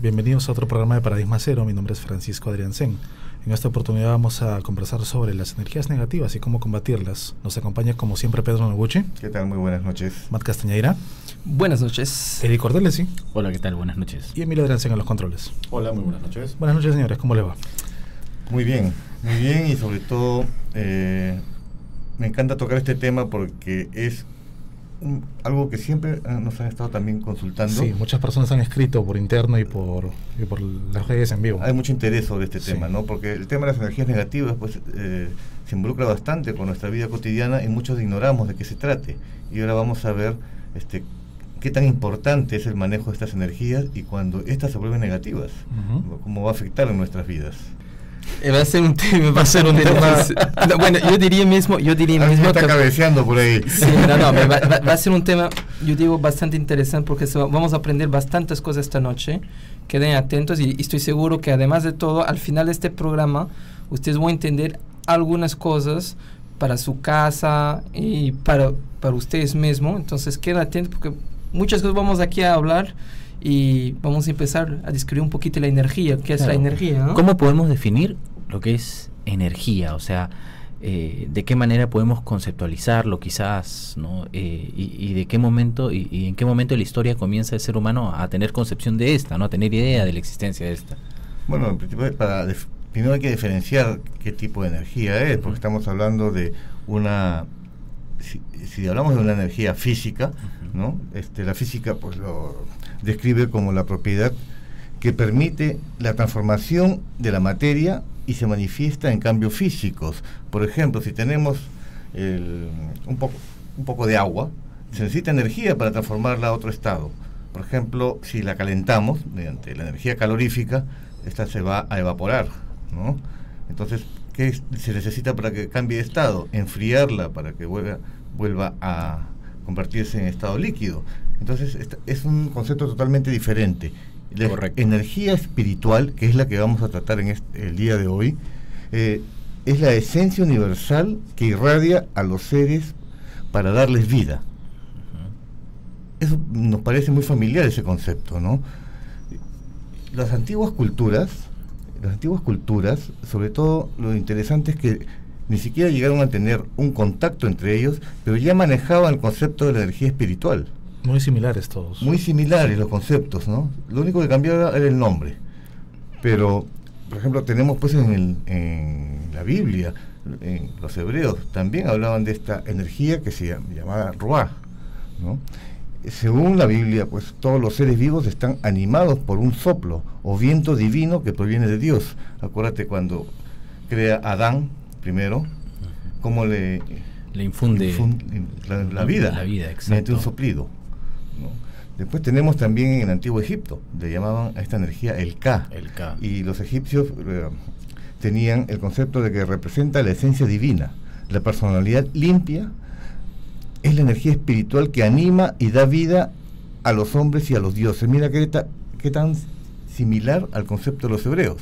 Bienvenidos a otro programa de Paradigma Cero. Mi nombre es Francisco Adrián Sen. En esta oportunidad vamos a conversar sobre las energías negativas y cómo combatirlas. Nos acompaña como siempre Pedro Noguchi. ¿Qué tal? Muy buenas noches. Matt Castañeira. Buenas noches. Eric Cordelesi. Hola, ¿qué tal? Buenas noches. Y Emilio Adrián Sen en los controles. Hola, muy buenas noches. Buenas noches, señores. ¿Cómo le va? Muy bien, muy bien y sobre todo eh, me encanta tocar este tema porque es algo que siempre eh, nos han estado también consultando. Sí, muchas personas han escrito por interno y por, y por las redes en vivo. Hay mucho interés sobre este tema, ¿no? Porque el tema de las energías negativas pues, eh, se involucra bastante con nuestra vida cotidiana y muchos ignoramos de qué se trate. Y ahora vamos a ver este, qué tan importante es el manejo de estas energías y cuando estas se vuelven negativas, cómo va a afectar en nuestras vidas. Eh, va a ser un tema, va a ser un tema. bueno, yo diría mismo, yo diría mismo. Está cabeceando por ahí. Sí, no, no, va, va, a ser un tema, yo digo, bastante interesante porque vamos a aprender bastantes cosas esta noche. Queden atentos y, estoy seguro que además de todo, al final de este programa, ustedes van a entender algunas cosas para su casa y para, para ustedes mismos. Entonces, queden atentos porque muchas cosas vamos aquí a hablar y vamos a empezar a describir un poquito la energía, qué es la energía. ¿Cómo podemos definir lo que es energía? O sea, eh, de qué manera podemos conceptualizarlo quizás, ¿no? Eh, y, de qué momento y, en qué momento de la historia comienza el ser humano a tener concepción de esta, ¿no? a tener idea de la existencia de esta. Bueno, en principio para primero hay que diferenciar qué tipo de energía es, porque estamos hablando de una si, hablamos de una energía física, ¿no? Este, la física pues lo describe como la propiedad que permite la transformación de la materia y se manifiesta en cambios físicos. Por ejemplo, si tenemos un, poco, un poco de agua, se necesita energía para transformarla a otro estado. Por ejemplo, si la calentamos mediante la energía calorífica, esta se va a evaporar. ¿no? Entonces, ¿qué se necesita para que cambie de estado? Enfriarla para que vuelva, vuelva a convertirse en estado líquido. Entonces es un concepto totalmente diferente. La energía espiritual, que es la que vamos a tratar en el día de hoy, eh, es la esencia universal que irradia a los seres para darles vida. Eso nos parece muy familiar ese concepto, ¿no? Las antiguas culturas, las antiguas culturas, sobre todo lo interesante es que ni siquiera llegaron a tener un contacto entre ellos, pero ya manejaban el concepto de la energía espiritual. Muy similares todos. Muy similares los conceptos, ¿no? Lo único que cambiaba era el nombre. Pero, por ejemplo, tenemos pues en, la Biblia, en los hebreos, también hablaban de esta energía que se llamaba Ruah, ¿no? Según la Biblia, pues todos los seres vivos están animados por un soplo o viento divino que proviene de Dios. Acuérdate cuando crea Adán primero, cómo le, le infunde, la, vida, la vida mediante un soplido. Después tenemos también en el antiguo Egipto, le llamaban a esta energía el Ka. El Ka. Y los egipcios eh, tenían el concepto de que representa la esencia divina. La personalidad limpia es la energía espiritual que anima y da vida a los hombres y a los dioses. Mira qué, qué tan similar al concepto de los hebreos.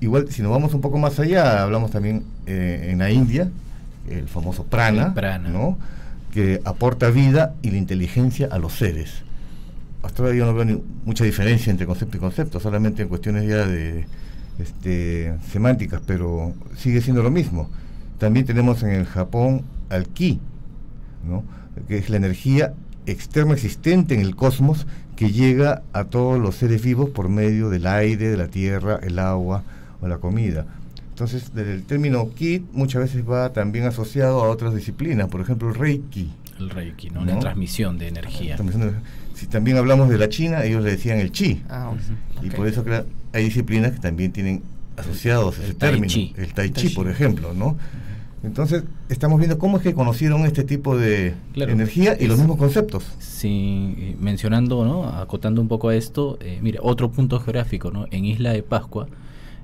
Igual, si nos vamos un poco más allá, hablamos también eh, en la India, el famoso prana, prana. ¿no? Que aporta vida y la inteligencia a los seres. Hasta ahora yo no veo mucha diferencia entre concepto y concepto, solamente en cuestiones ya de este, semánticas, pero sigue siendo lo mismo. También tenemos en el Japón al ki, que es la energía externa existente en el cosmos que llega a todos los seres vivos por medio del aire, de la tierra, el agua o la comida. Entonces, el término kit muchas veces va también asociado a otras disciplinas, por ejemplo, el reiki. El reiki, ¿no? La transmisión de energía. si también hablamos de la China, ellos le decían el chi. Ah, y por eso hay disciplinas que también tienen asociados ese término. El tai chi, por ejemplo, ¿no? Entonces, estamos viendo cómo es que conocieron este tipo de energía y los mismos conceptos. Sí, mencionando, ¿no? Acotando un poco a esto, eh, mire, otro punto geográfico, ¿no? En Isla de Pascua,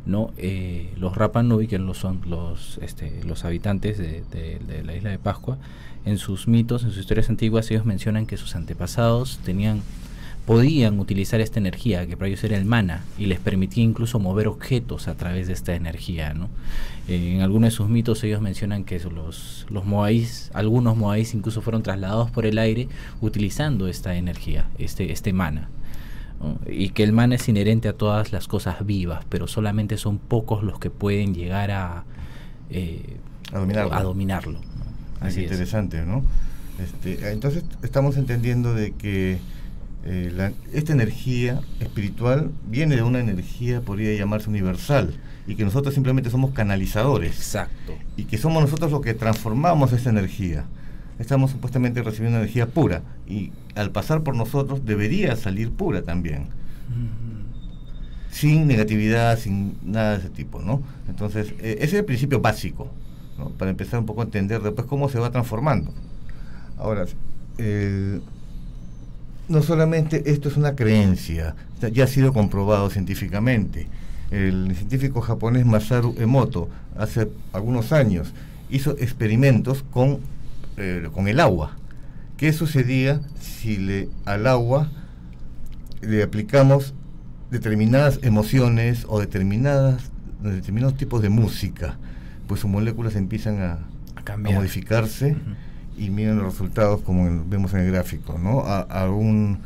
¿no? Eh, los Rapa Nui, que son los, este, habitantes de, la isla de Pascua, en sus mitos, en sus historias antiguas, ellos mencionan que sus antepasados tenían podían utilizar esta energía, que para ellos era el mana, y les permitía incluso mover objetos a través de esta energía. Eh, en algunos de sus mitos ellos mencionan que los, los moáis, algunos moáis incluso fueron trasladados por el aire utilizando esta energía, este, este mana. Y que el man es inherente a todas las cosas vivas, pero solamente son pocos los que pueden llegar a, eh, a dominarlo. Así es interesante, ¿no? Este, entonces estamos entendiendo de que eh, esta energía espiritual viene de una energía, podría llamarse universal, y que nosotros simplemente somos canalizadores. Exacto. Y que somos nosotros los que transformamos esa energía. Estamos supuestamente recibiendo energía pura, y al pasar por nosotros debería salir pura también. Sin negatividad, sin nada de ese tipo, ¿no? Entonces, eh, ese es el principio básico, ¿no? Para empezar un poco a entender después cómo se va transformando. Ahora, no solamente esto es una creencia, ya ha sido comprobado científicamente. El científico japonés Masaru Emoto, hace algunos años, hizo experimentos con, eh, con el agua. ¿Qué sucedía si le, al agua le aplicamos determinadas emociones o determinadas, determinados tipos de música? Pues sus moléculas empiezan a, a, modificarse y miren los resultados como vemos en el gráfico, ¿no? A, una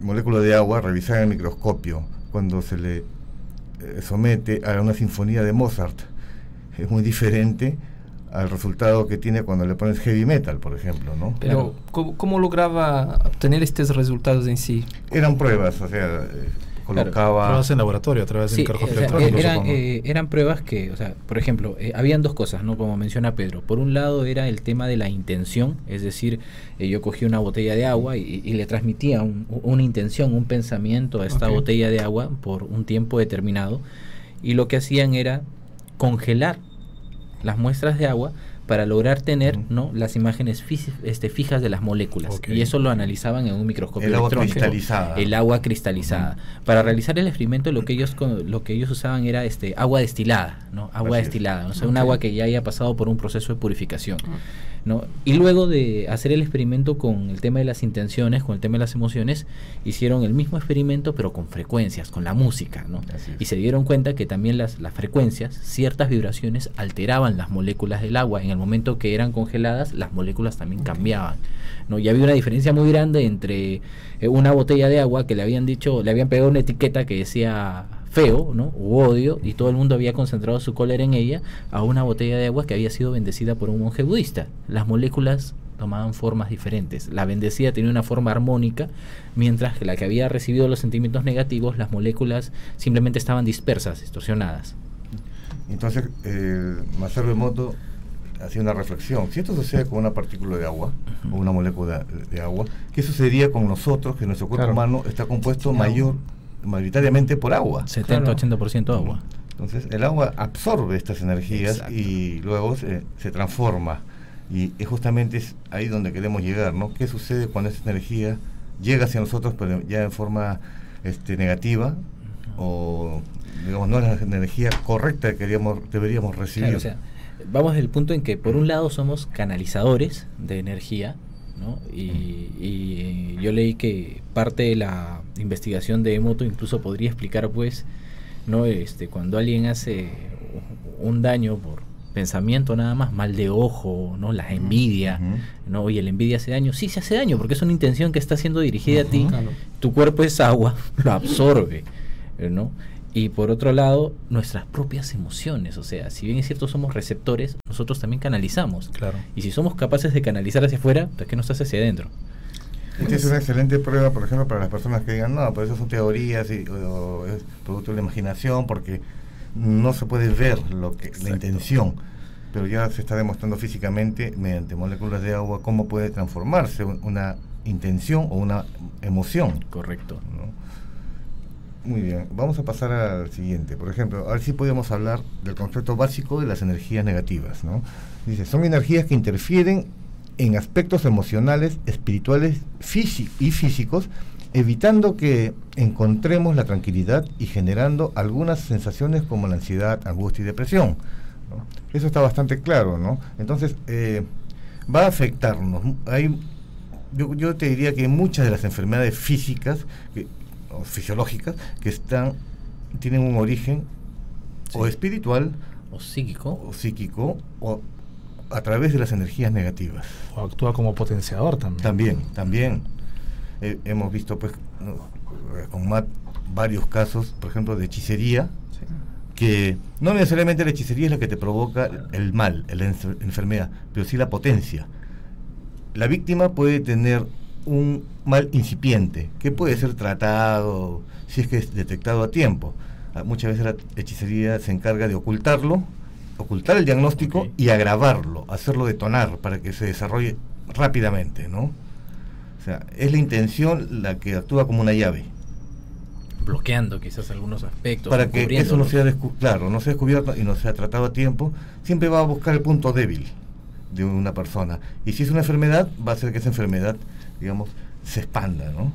molécula de agua revisada en el microscopio cuando se le eh, somete a una sinfonía de Mozart es muy diferente al resultado que tiene cuando le pones heavy metal, por ejemplo, ¿no? Pero, ¿cómo, lograba obtener estos resultados en sí? Eran pruebas, o sea, eh, colocaba... Pruebas en laboratorio a través del electrónico. Eh, eran, pruebas que, o sea, por ejemplo, eh, habían dos cosas, ¿no? Como menciona Pedro. Por un lado era el tema de la intención, es decir, eh, yo cogí una botella de agua y, le transmitía una intención, un pensamiento a esta botella de agua por un tiempo determinado. Y lo que hacían era congelar las muestras de agua para lograr tener ¿no? las imágenes este, fijas de las moléculas. Y eso lo analizaban en un microscopio el agua cristalizada. El agua cristalizada. Para realizar el experimento lo que ellos lo que ellos usaban era este agua destilada, ¿no? Agua destilada, o sea, un agua que ya haya pasado por un proceso de purificación. ¿No? Y luego de hacer el experimento con el tema de las intenciones, con el tema de las emociones, hicieron el mismo experimento pero con frecuencias, con la música, ¿no? Y se dieron cuenta que también las, las frecuencias, ciertas vibraciones alteraban las moléculas del agua. En el momento que eran congeladas, las moléculas también cambiaban. ¿no? Y había una diferencia muy grande entre eh, una botella de agua que le habían dicho, le habían pegado una etiqueta que decía feo, ¿no? U odio, y todo el mundo había concentrado su cólera en ella, a una botella de agua que había sido bendecida por un monje budista. Las moléculas tomaban formas diferentes. La bendecida tenía una forma armónica, mientras que la que había recibido los sentimientos negativos, las moléculas simplemente estaban dispersas, distorsionadas. Entonces, eh, Masaru Emoto hacía una reflexión. Si esto sucede con una partícula de agua o una molécula de, agua, ¿qué sucedería con nosotros, que nuestro cuerpo humano está compuesto mayor mayoritariamente por agua. 70-80% agua. Entonces el agua absorbe estas energías y luego se, transforma. Y es justamente ahí donde queremos llegar, ¿no? ¿Qué sucede cuando esa energía llega hacia nosotros, pero ya en forma este, negativa o, digamos, no es la energía correcta que queríamos, deberíamos recibir? o sea, vamos del punto en que por un lado somos canalizadores de energía, ¿no? Y, yo leí que parte de la investigación de Emoto incluso podría explicar, pues, ¿no? Este, cuando alguien hace un daño por pensamiento nada más, mal de ojo, ¿no? La envidia, ¿no? Oye, la envidia hace daño. Sí, se hace daño porque es una intención que está siendo dirigida a ti. Tu cuerpo es agua, lo absorbe, ¿no? Y por otro lado, nuestras propias emociones. O sea, si bien es cierto somos receptores, nosotros también canalizamos. Claro. Y si somos capaces de canalizar hacia afuera, ¿por qué no estás hacia adentro? Esta es una excelente prueba, por ejemplo, para las personas que digan, no, pero eso son teorías y, o, es producto de la imaginación, porque no se puede ver lo que la intención. Pero ya se está demostrando físicamente, mediante moléculas de agua, cómo puede transformarse una intención o una emoción. Correcto. Muy bien, vamos a pasar al siguiente. Por ejemplo, a ver si podemos hablar del concepto básico de las energías negativas. ¿no? Dice, son energías que interfieren en aspectos emocionales, espirituales y físicos, evitando que encontremos la tranquilidad y generando algunas sensaciones como la ansiedad, angustia y depresión. Eso está bastante claro, ¿no? Entonces, eh, va a afectarnos. Hay, yo, yo, te diría que muchas de las enfermedades físicas, fisiológicas que están tienen un origen o espiritual o psíquico. o psíquico o a través de las energías negativas. O actúa como potenciador también. También también. Eh, hemos visto pues con Matt varios casos, por ejemplo, de hechicería, que no necesariamente la hechicería es la que te provoca el mal, la enfermedad, pero sí la potencia. La víctima puede tener un mal incipiente, que puede ser tratado si es que es detectado a tiempo. Ah, muchas veces la hechicería se encarga de ocultarlo, ocultar el diagnóstico y agravarlo, hacerlo detonar para que se desarrolle rápidamente, ¿no? O sea, es la intención la que actúa como una llave bloqueando quizás algunos aspectos. Para que eso no sea, claro, no sea descubierto y no sea tratado a tiempo, siempre va a buscar el punto débil de una persona. Y si es una enfermedad, va a hacer que esa enfermedad, digamos, se expanda, ¿no?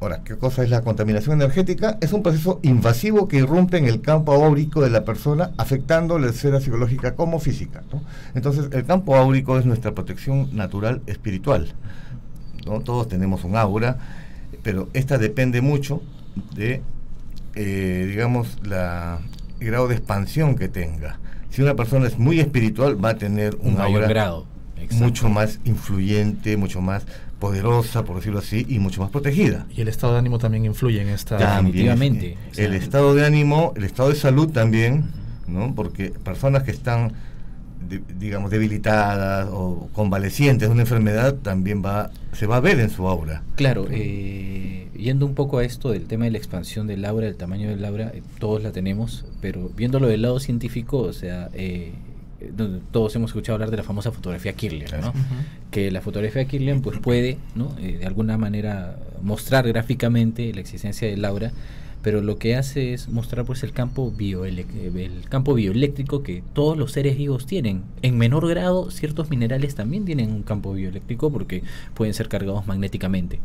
Ahora, ¿qué cosa es la contaminación energética? Es un proceso invasivo que irrumpe en el campo áurico de la persona, afectando la esfera psicológica como física. Entonces, el campo áurico es nuestra protección natural espiritual. ¿no? Todos tenemos un aura, pero esta depende mucho de, eh, digamos, la, el grado de expansión que tenga. Si una persona es muy espiritual, va a tener un, aura grado. Mucho más influyente, mucho más poderosa, por decirlo así, y mucho más protegida. Y el estado de ánimo también influye en esta... Definitivamente. el estado de ánimo, el estado de salud también, ¿no? Porque personas que están digamos, debilitadas o convalecientes de una enfermedad, también va, se va a ver en su aura. Claro, eh, yendo un poco a esto del tema de la expansión del aura, del tamaño del aura, eh, todos la tenemos, pero viéndolo del lado científico, o sea, eh, todos hemos escuchado hablar de la famosa fotografía Kirlian, ¿no? Que la fotografía Kirlian pues puede, ¿no? de alguna manera mostrar gráficamente la existencia del aura pero lo que hace es mostrar pues el campo el campo bioeléctrico que todos los seres vivos tienen. En menor grado, ciertos minerales también tienen un campo bioeléctrico porque pueden ser cargados magnéticamente.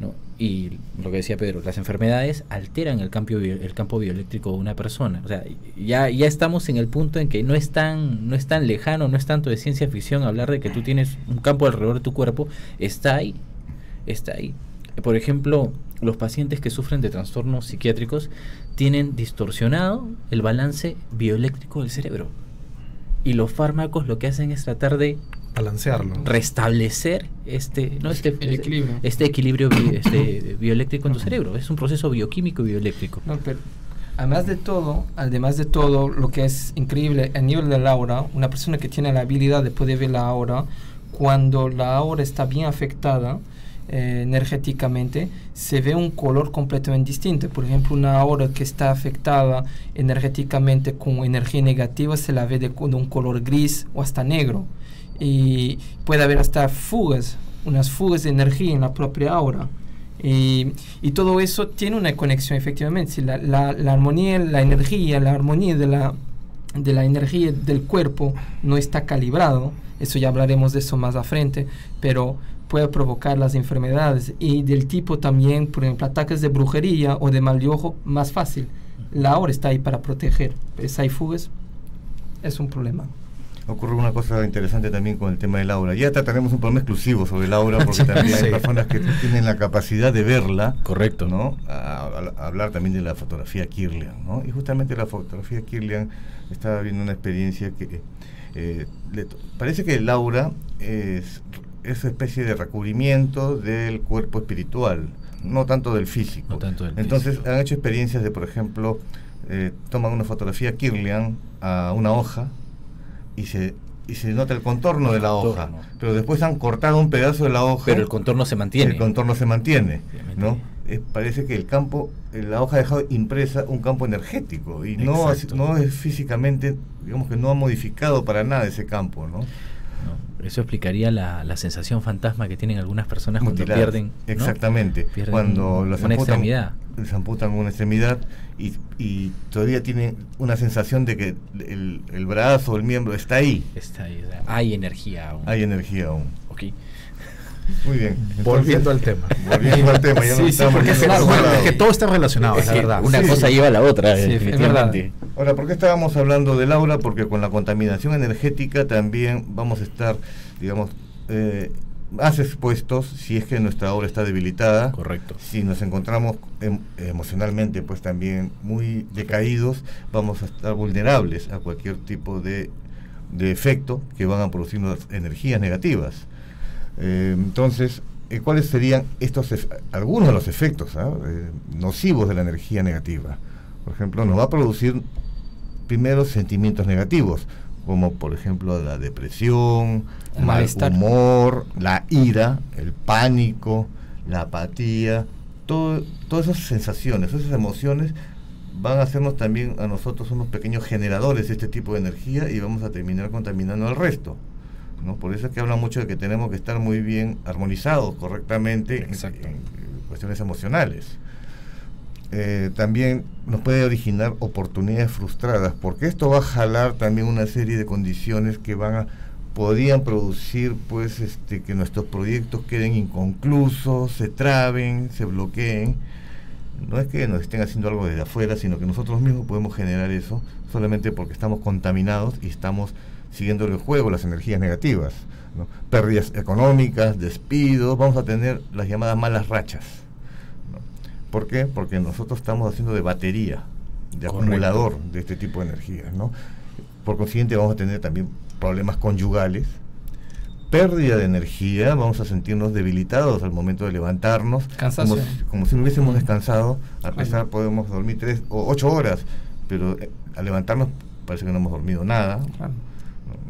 ¿No? Y lo que decía Pedro, las enfermedades alteran el campo, el campo bioeléctrico de una persona. O sea, ya, ya estamos en el punto en que no es, tan, no es tan lejano, no es tanto de ciencia ficción hablar de que tú tienes un campo alrededor de tu cuerpo, está ahí, está ahí. Por ejemplo, los pacientes que sufren de trastornos psiquiátricos tienen distorsionado el balance bioeléctrico del cerebro. Y los fármacos lo que hacen es tratar de balancearlo, restablecer este, ¿no? este, equilibrio, este equilibrio este, bioeléctrico en tu cerebro. Es un proceso bioquímico y bioeléctrico. además de todo, además de todo, lo que es increíble a nivel de la aura, una persona que tiene la habilidad de poder ver la aura, cuando la aura está bien afectada, eh, energéticamente, se ve un color completamente distinto. Por ejemplo, una aura que está afectada energéticamente con energía negativa se la ve de, un color gris o hasta negro. Y puede haber hasta fugas, unas fugas de energía en la propia aura. Y, y todo eso tiene una conexión efectivamente. Si la, la, la armonía, la energía, la armonía de la, de la energía del cuerpo no está calibrado, eso ya hablaremos de eso más a frente, pero puede provocar las enfermedades y del tipo también, por ejemplo, ataques de brujería o de mal de ojo, más fácil. La aura está ahí para proteger, si hay fugas, es un problema. Ocurre una cosa interesante también con el tema del aura. Ya trataremos un problema exclusivo sobre el aura porque también hay personas que tienen la capacidad de verla. Correcto. ¿no? A, hablar también de la fotografía Kirlian. ¿no? Y justamente la fotografía Kirlian estaba viendo una experiencia que eh, parece que el aura es esa especie de recubrimiento del cuerpo espiritual, no tanto del físico. Entonces han hecho experiencias de, por ejemplo, eh, toman una fotografía Kirlian a una hoja y se y se nota el contorno de la hoja, pero después han cortado un pedazo de la hoja. Pero el contorno se mantiene. El contorno se mantiene, ¿no? parece que el campo, la hoja ha dejado impresa un campo energético y no, no es físicamente, digamos que no ha modificado para nada ese campo, ¿no? Eso explicaría la, la, sensación fantasma que tienen algunas personas cuando pierden. Exactamente. cuando una extremidad. Les amputan una extremidad y, y, todavía tienen una sensación de que el, el brazo o el miembro está ahí. Está ahí. hay energía aún. Hay energía aún. Muy bien. volviendo al tema. Volviendo al tema. Ya sí, sí, porque es, claro, que todo está relacionado, es, la verdad. Una cosa lleva a la otra. Sí, es verdad. Ahora, ¿por qué estábamos hablando del aura? Porque con la contaminación energética también vamos a estar, digamos, eh, más expuestos si es que nuestra aura está debilitada. Correcto. Si nos encontramos em, emocionalmente, pues también muy decaídos, vamos a estar vulnerables a cualquier tipo de, de efecto que van a producir energías negativas. Eh, entonces, eh, cuáles serían estos algunos de los efectos ¿ah? eh, nocivos de la energía negativa. Por ejemplo, nos va a producir primero sentimientos negativos, como por ejemplo la depresión, el mal humor, la ira, el pánico, la apatía, todo, todas esas sensaciones, esas emociones van a hacernos también a nosotros unos pequeños generadores de este tipo de energía y vamos a terminar contaminando al resto. ¿No? Por eso es que habla mucho de que tenemos que estar muy bien armonizados correctamente en, cuestiones emocionales. Eh, también nos puede originar oportunidades frustradas, porque esto va a jalar también una serie de condiciones que van a podrían producir pues este que nuestros proyectos queden inconclusos, se traben, se bloqueen. No es que nos estén haciendo algo desde afuera, sino que nosotros mismos podemos generar eso solamente porque estamos contaminados y estamos siguiendo el juego, las energías negativas, pérdidas económicas, despidos, vamos a tener las llamadas malas rachas. ¿Por qué? Porque nosotros estamos haciendo de batería, de acumulador de este tipo de energías. ¿no? Por consiguiente vamos a tener también problemas conyugales, pérdida de energía, vamos a sentirnos debilitados al momento de levantarnos, como, si no hubiésemos descansado, a pesar podemos dormir tres o ocho horas, pero eh, al levantarnos parece que no hemos dormido nada.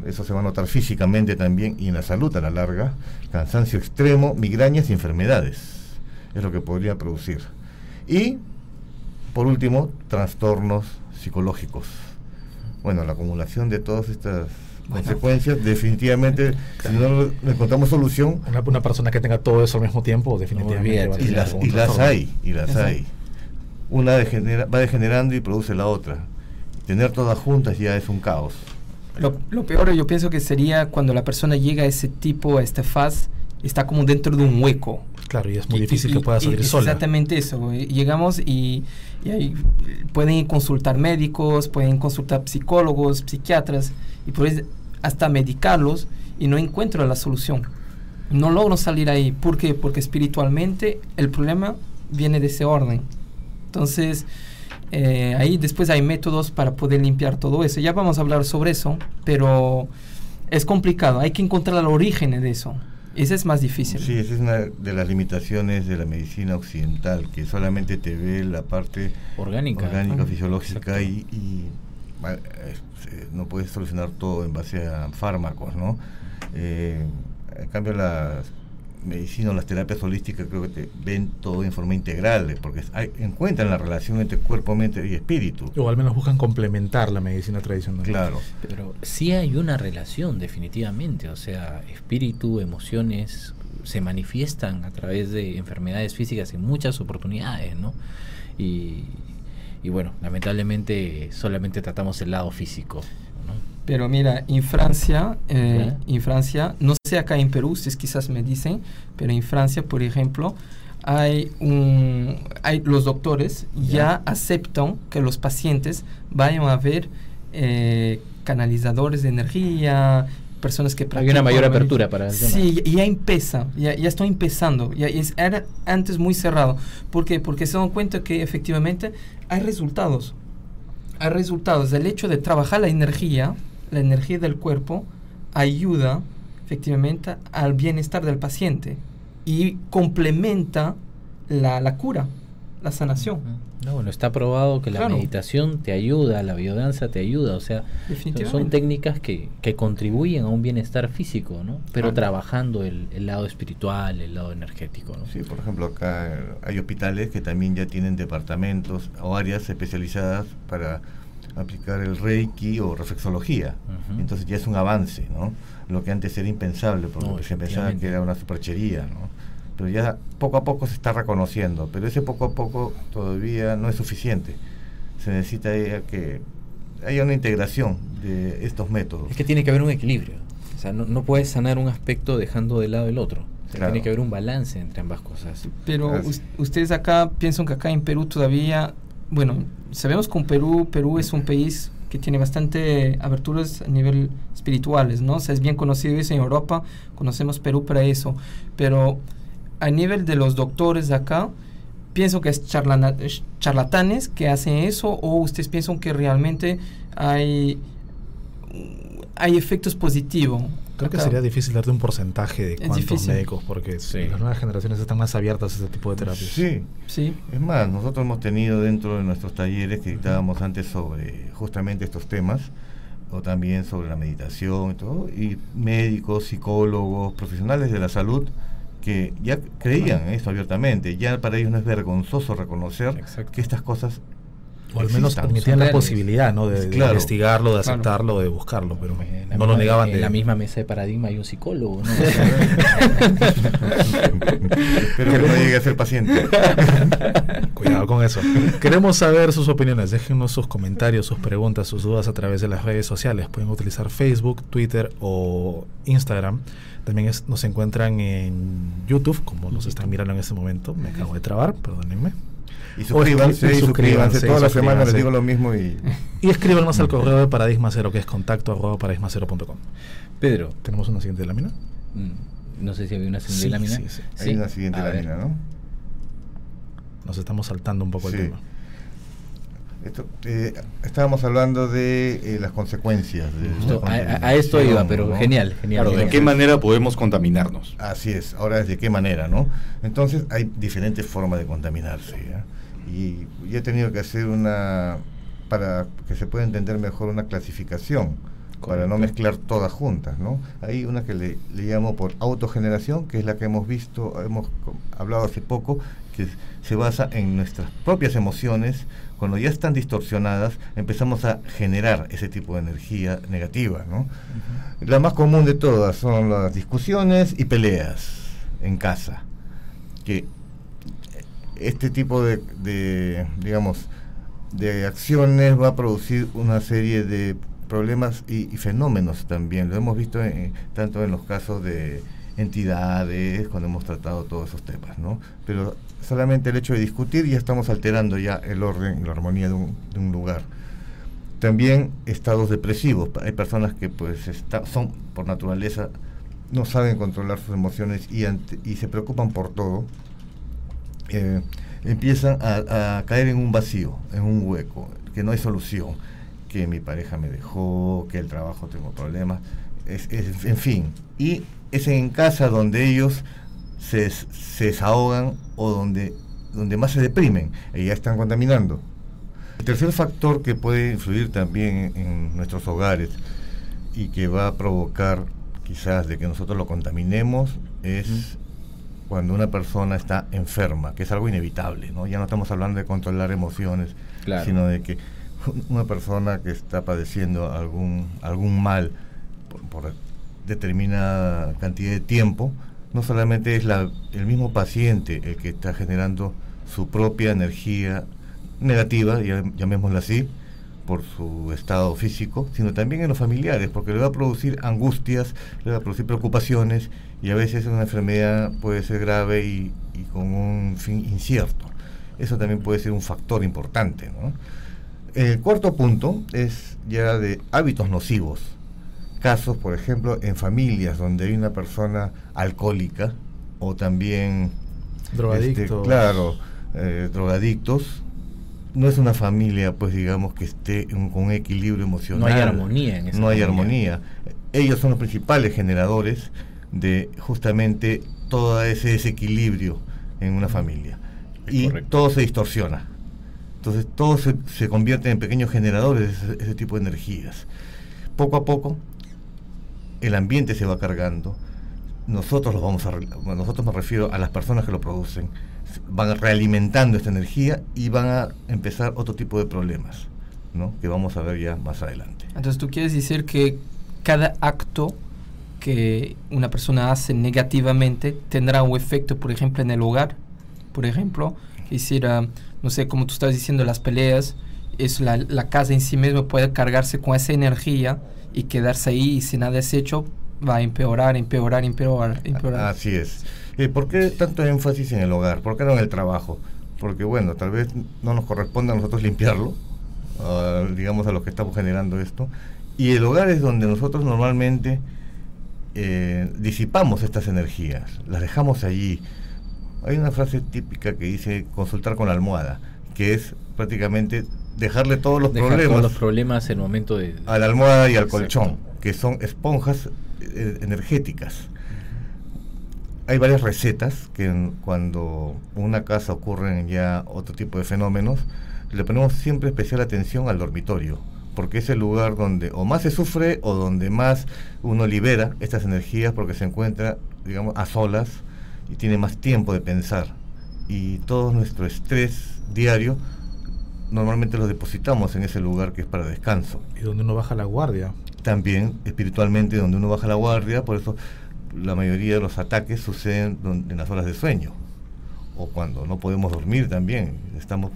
Eso se va a notar físicamente también y en la salud a la larga. Cansancio extremo, migrañas y enfermedades. Es lo que podría producir. Y, por último, trastornos psicológicos. Bueno, la acumulación de todas estas consecuencias, definitivamente, si no le encontramos solución. Una, persona que tenga todo eso al mismo tiempo, definitivamente. y, las, y las hay, y las hay. Una va degenerando y produce la otra. Tener todas juntas ya es un caos. Lo, lo, peor yo pienso que sería cuando la persona llega a ese tipo, a esta faz, está como dentro de un hueco. Claro, y es muy difícil que pueda salir sola. Exactamente eso. Llegamos y, y ahí pueden consultar médicos, pueden consultar psicólogos, psiquiatras, y pueden hasta medicarlos y no encuentran la solución. No logro salir ahí. ¿Por qué? Porque espiritualmente el problema viene de ese orden. Entonces, eh, ahí después hay métodos para poder limpiar todo eso. Ya vamos a hablar sobre eso, pero es complicado. Hay que encontrar el origen de eso. Ese es más difícil. Sí, esa es una de las limitaciones de la medicina occidental, que solamente te ve la parte orgánica, orgánica fisiológica y, eh, no puedes solucionar todo en base a fármacos, ¿no? Eh, en cambio, las medicina o las terapias holísticas creo que te ven todo en forma integral, porque encuentran la relación entre cuerpo, mente y espíritu. O al menos buscan complementar la medicina tradicional. Claro. Pero sí hay una relación, definitivamente. O sea, espíritu, emociones se manifiestan a través de enfermedades físicas en muchas oportunidades, ¿no? Y, y bueno, lamentablemente solamente tratamos el lado físico. Pero mira, en Francia, eh, en Francia, no sé acá en Perú, si es quizás me dicen, pero en Francia, por ejemplo, hay un, hay los doctores ya aceptan que los pacientes vayan a ver eh, canalizadores de energía, personas que Hay una mayor apertura para el Sí, ya empieza, ya, ya está empezando. Ya es, era antes muy cerrado. ¿Por qué? Porque se dan cuenta que efectivamente hay resultados. Hay resultados. El hecho de trabajar la energía la energía del cuerpo ayuda efectivamente al bienestar del paciente y complementa la, cura, la sanación. No, bueno, está probado que la meditación te ayuda, la biodanza te ayuda, o sea, son técnicas que, que, contribuyen a un bienestar físico, ¿no? Pero trabajando el, el, lado espiritual, el lado energético, ¿no? Sí, por ejemplo, acá hay hospitales que también ya tienen departamentos o áreas especializadas para aplicar el reiki o reflexología. Entonces ya es un avance, ¿no? Lo que antes era impensable, porque se pensaba que era una superchería, ¿no? Pero ya poco a poco se está reconociendo, pero ese poco a poco todavía no es suficiente. Se necesita que haya una integración de estos métodos. Es que tiene que haber un equilibrio. O sea, no, no puedes sanar un aspecto dejando de lado el otro. Tiene que haber un balance entre ambas cosas. Pero ustedes acá piensan que acá en Perú todavía bueno, sabemos que Perú, Perú es un país que tiene bastante aberturas a nivel espirituales, ¿no? O sea, es bien conocido eso en Europa, conocemos Perú para eso, pero a nivel de los doctores de acá, pienso que es charlatanes que hacen eso o ustedes piensan que realmente hay, hay efectos positivos Creo que sería difícil darte un porcentaje de cuántos médicos, porque Sí. las nuevas generaciones están más abiertas a este tipo de terapias. Sí, Sí, Es más, nosotros hemos tenido dentro de nuestros talleres que dictábamos antes sobre justamente estos temas, o también sobre la meditación y todo, y médicos, psicólogos, profesionales de la salud que ya creían en esto abiertamente. Ya para ellos no es vergonzoso reconocer Exacto. que estas cosas O al menos admitían la posibilidad ¿no? de, investigarlo, de Claro. aceptarlo, de buscarlo, pero En no lo misma- negaban En de... la misma mesa de paradigma hay un psicólogo, ¿no? Espero que no llegue a ser paciente. Cuidado con eso. Queremos saber sus opiniones. Déjenos sus comentarios, sus preguntas, sus dudas a través de las redes sociales. Pueden utilizar Facebook, Twitter o Instagram. También es- nos encuentran en YouTube, como nos están mirando en este momento. Me acabo de trabar, perdónenme. Y suscríbanse, y y suscríbanse. suscríbanse, Toda y la semana les digo lo mismo y Y escríbanos al correo de Paradigma Cero, que es contacto arroba paradigmacero.com. Pedro, ¿Tenemos una siguiente lámina? mm, no sé si había una Sí, lámina. sí, sí. hay una siguiente A ver. lámina, ¿no? Nos estamos saltando un poco Sí. el tema. Esto, eh, estábamos hablando de eh, las consecuencias. De Justo la a, esto iba, pero ¿no? genial, genial. Claro, ¿de qué manera podemos contaminarnos? Así es, ahora es de qué manera, ¿no? Entonces hay diferentes formas de contaminarse, ¿ya? Y yo he tenido que hacer una, para que se pueda entender mejor, una clasificación, para no mezclar todas juntas, ¿no? Hay una que le, le llamo por autogeneración, que es la que hemos visto, hemos hablado hace poco, que se basa en nuestras propias emociones, cuando ya están distorsionadas, empezamos a generar ese tipo de energía negativa, ¿no? La más común de todas son las discusiones y peleas en casa. Que este tipo de, de, digamos, de acciones va a producir una serie de problemas y, y fenómenos también. Lo hemos visto en- tanto en los casos de entidades, cuando hemos tratado todos esos temas, ¿no? Pero solamente el hecho de discutir ya estamos alterando ya el orden la armonía de un, lugar. También estados depresivos. Hay personas que pues está- son por naturaleza no saben controlar sus emociones y se preocupan por todo. Eh, empiezan a, caer en un vacío, en un hueco, que no hay solución, que mi pareja me dejó, que el trabajo tengo problemas, en fin. Y es en casa donde ellos se, se desahogan o donde, donde más se deprimen y ya están contaminando. El tercer factor que puede influir también en nuestros hogares y que va a provocar quizás de que nosotros lo contaminemos es cuando una persona está enferma, que es algo inevitable, ¿no? Ya no estamos hablando de controlar emociones, Claro. sino de que una persona que está padeciendo algún, algún mal por, por determinada cantidad de tiempo, no solamente es la, el mismo paciente el que está generando su propia energía negativa, ya- llamémosla así, por su estado físico, sino también en los familiares, porque le va a producir angustias, le va a producir preocupaciones y a veces una enfermedad puede ser grave y, y con un fin incierto. Eso también puede ser un factor importante. ¿no? El cuarto punto es ya de hábitos nocivos. Casos, por ejemplo, en familias donde hay una persona alcohólica o también Drogadictos. este, claro, eh, drogadictos. No es una familia, pues digamos, que esté en- con un equilibrio emocional. No hay armonía en esa No hay familia. armonía. Ellos son los principales generadores de justamente todo ese desequilibrio en una familia. Es Y correcto. todo se distorsiona. Entonces todo se, se convierte en pequeños generadores de ese, ese tipo de energías. Poco a poco el ambiente se va cargando. Nosotros los vamos a nosotros me refiero a las personas que lo producen. Van realimentando esta energía y van a empezar otro tipo de problemas, ¿no? Que vamos a ver ya más adelante. Entonces tú quieres decir que cada acto que una persona hace negativamente tendrá un efecto, por ejemplo, en el hogar. Por ejemplo, decir, ah, no sé, como tú estás diciendo, las peleas, es la, la casa en sí misma puede cargarse con esa energía y quedarse ahí y si nada es hecho va a empeorar, empeorar, empeorar, empeorar. Así es. Eh, ¿Por qué tanto énfasis en el hogar? ¿Por qué no en el trabajo? Porque bueno, tal vez no nos corresponde a nosotros limpiarlo, ah, digamos a los que estamos generando esto. Y el hogar es donde nosotros normalmente eh, disipamos estas energías, las dejamos allí. Hay una frase típica que dice consultar con la almohada, que es prácticamente dejarle todos los Dejar problemas todos los problemas en el momento de... a la almohada y al Exacto. colchón, que son esponjas eh, energéticas. Hay varias recetas que cuando en una casa ocurren ya otro tipo de fenómenos, le ponemos siempre especial atención al dormitorio, porque es el lugar donde o más se sufre o donde más uno libera estas energías porque se encuentra, digamos, a solas y tiene más tiempo de pensar. Y todo nuestro estrés diario normalmente lo depositamos en ese lugar que es para descanso. Y donde uno baja la guardia. También espiritualmente donde uno baja la guardia, por eso la mayoría de los ataques suceden en las horas de sueño o cuando no podemos dormir también, estamos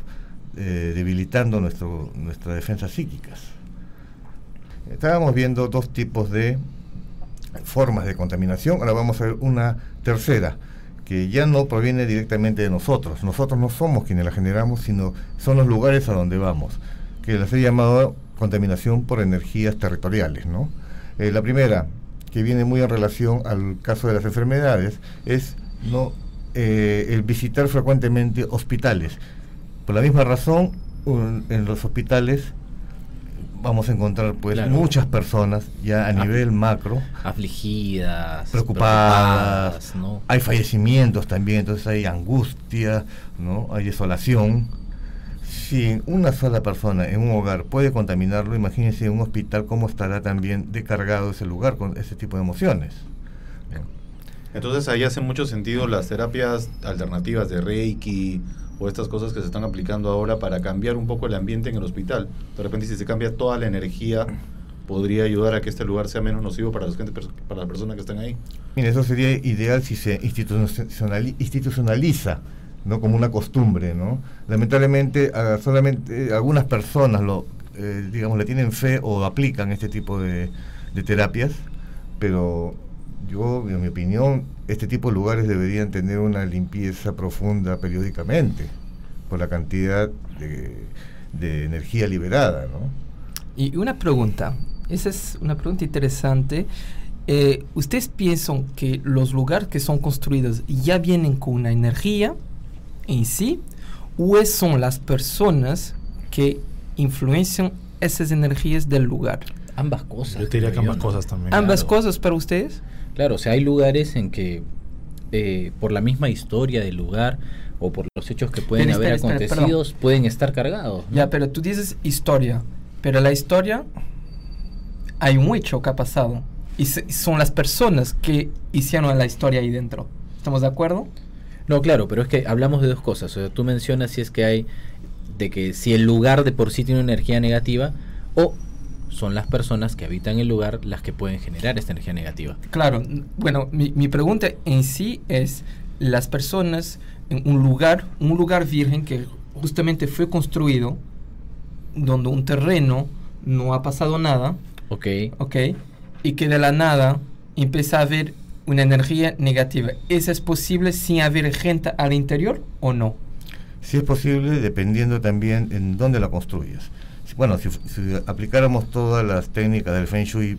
eh, debilitando nuestro, nuestras defensas psíquicas. Estábamos viendo dos tipos de formas de contaminación, ahora vamos a ver una tercera, que ya no proviene directamente de nosotros. Nosotros no somos quienes la generamos, sino son los lugares a donde vamos, que las he llamado contaminación por energías territoriales. ¿no? Eh, la primera, que viene muy en relación al caso de las enfermedades, es no eh, el visitar frecuentemente hospitales. Por la misma razón, en los hospitales vamos a encontrar pues Claro. muchas personas ya a nivel macro Afligidas, preocupadas, preocupadas, ¿no? hay fallecimientos también, entonces hay angustia, ¿no? hay desolación. Si una sola persona en un hogar puede contaminarlo, imagínense en un hospital cómo estará también descargado ese lugar con ese tipo de emociones. Entonces ahí hace mucho sentido las terapias alternativas de Reiki o estas cosas que se están aplicando ahora para cambiar un poco el ambiente en el hospital. De repente si se cambia toda la energía, podría ayudar a que este lugar sea menos nocivo para, las personas que están ahí. Mire, eso sería ideal si se institucionali- institucionaliza, ¿no? Como una costumbre, ¿no? Lamentablemente, solamente algunas personas lo, eh, digamos, le tienen fe o aplican este tipo de, de terapias, pero yo, en mi opinión, este tipo de lugares deberían tener una limpieza profunda periódicamente, por la cantidad de, de energía liberada, ¿no? Y una pregunta, esa es una pregunta interesante. Eh, ¿Ustedes piensan que los lugares que son construidos ya vienen con una energía en sí? ¿O es- son las personas que influencian esas energías del lugar? Ambas cosas. Yo te diría que ambas cosas también. ¿Ambas Claro. cosas para ustedes? Claro, o sea, hay lugares en que eh, por la misma historia del lugar o por los hechos que pueden Pero haber espera, espera, acontecidos, pueden estar cargados. ¿no? Ya, pero tú dices historia, pero la historia hay un hecho que ha pasado y se- y son las personas que hicieron la historia ahí dentro. ¿Estamos de acuerdo? No, claro, pero es que hablamos de dos cosas. O sea, tú mencionas si es que hay, de que si el lugar de por sí tiene una energía negativa o son las personas que habitan el lugar las que pueden generar esta energía negativa. Claro, bueno, mi, mi pregunta en sí es las personas en un lugar, un lugar virgen que justamente fue construido donde un terreno no ha pasado nada, Ok. ¿ok? Y que de la nada empieza a haber una energía negativa. ¿Eso es posible sin haber gente al interior o no? Si es posible, dependiendo también en dónde la construyas. Bueno, si, si aplicáramos todas las técnicas del Feng Shui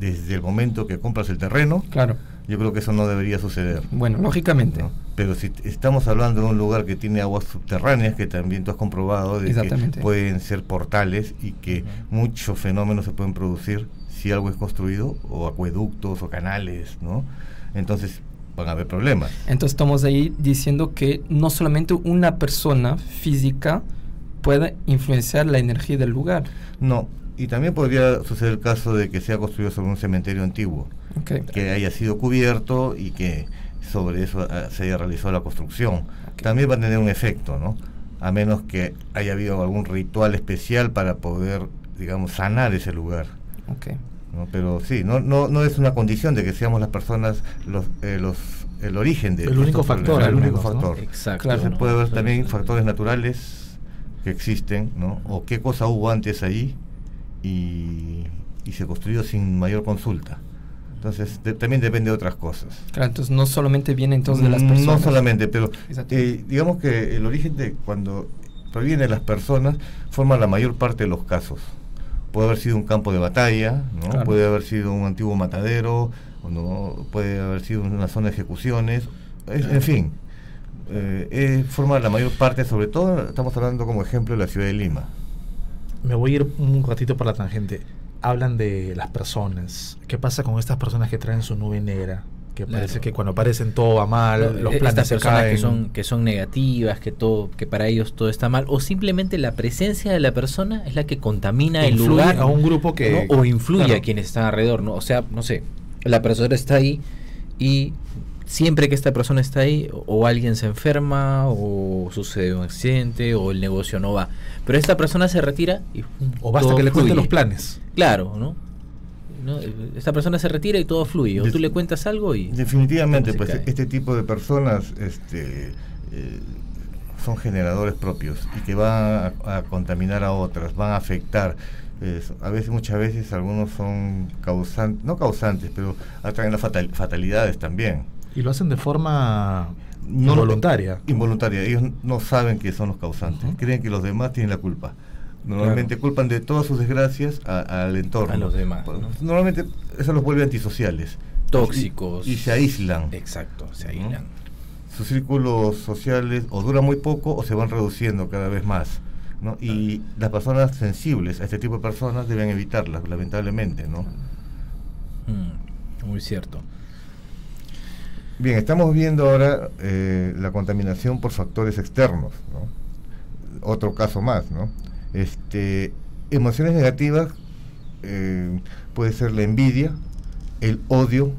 desde el momento que compras el terreno, Claro, yo creo que eso no debería suceder. bueno, lógicamente. ¿no? Pero si estamos hablando de un lugar que tiene aguas subterráneas, que también tú has comprobado, de Exactamente. que pueden ser portales y que muchos fenómenos se pueden producir si algo es construido, o acueductos o canales, ¿no? Entonces van a haber problemas. Entonces estamos ahí diciendo que no solamente una persona física puede influenciar la energía del lugar. No, y también podría suceder el caso de que sea construido sobre un cementerio antiguo, Ok. que haya sido cubierto y que sobre eso ah, se haya realizado la construcción. También va a tener un efecto, ¿no? A menos que haya habido algún ritual especial para poder, digamos, sanar ese lugar. ok. ¿no? Pero sí, no, no, no es una condición de que seamos las personas los, eh, los, el origen de El único factor, el único único, ¿no? factor. Exacto. Claro. Se ¿no? puede haber también factores naturales que existen, ¿no? O qué cosa hubo antes ahí y, y se construyó sin mayor consulta. Entonces, de- también depende de otras cosas. Claro, entonces no solamente viene entonces de las personas. No solamente, pero eh, digamos que el origen de cuando proviene de las personas forma la mayor parte de los casos. Puede haber sido un campo de batalla, ¿no? Claro. puede haber sido un antiguo matadero, o no, puede haber sido una zona de ejecuciones, es- en fin. Eh, eh, forma la mayor parte, sobre todo estamos hablando como ejemplo de la ciudad de Lima. Me voy a ir un ratito por la tangente. hablan de las personas. ¿Qué pasa con estas personas que traen su nube negra? Que parece que cuando aparecen todo va mal, No, los eh, planes estas se personas caen. que son que son negativas que todo que para ellos todo está mal o simplemente la presencia de la persona es la que contamina el lugar a un grupo que ¿no? o influye claro. a quienes están alrededor no o sea no sé la persona está ahí y siempre que esta persona está ahí o, alguien se enferma o sucede un accidente o el negocio no va pero esta persona se retira y o basta que le cuente los planes. claro no ¿No? esta persona se retira y todo fluye o tú le cuentas algo y Definitivamente, pues cae. este tipo de personas este, eh, son generadores propios y que van a, a contaminar a otras, van a afectar. A veces, muchas veces, algunos son causantes, no causantes, pero atraen las fatal- fatalidades también. Y lo hacen de forma No- involuntaria. Involuntaria. Ellos no saben que son los causantes, creen que los demás tienen la culpa. Normalmente culpan de todas sus desgracias a- al entorno. A los demás, ¿no? Normalmente eso los vuelve antisociales. tóxicos Y, y se aíslan. exacto se ¿no? aíslan sus círculos sociales o duran muy poco o se van reduciendo cada vez más. ¿no? Y las personas sensibles a este tipo de personas deben evitarlas, lamentablemente. ¿no? Mm, muy cierto. Bien, estamos viendo ahora eh, la contaminación por factores externos. ¿no? Otro caso más. ¿no? Este, emociones negativas eh, puede ser la envidia, el odio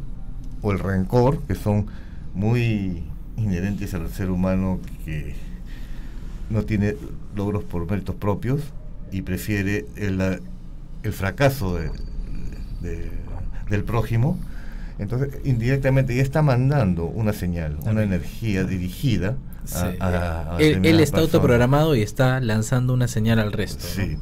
o el rencor, que son muy inherentes al ser humano que no tiene logros por méritos propios y prefiere el, fracaso de- de- del prójimo. Entonces, indirectamente ya está mandando una señal, una energía dirigida a, Sí. a- a él, él está autoprogramado y está lanzando una señal al resto. ¿no? Sí.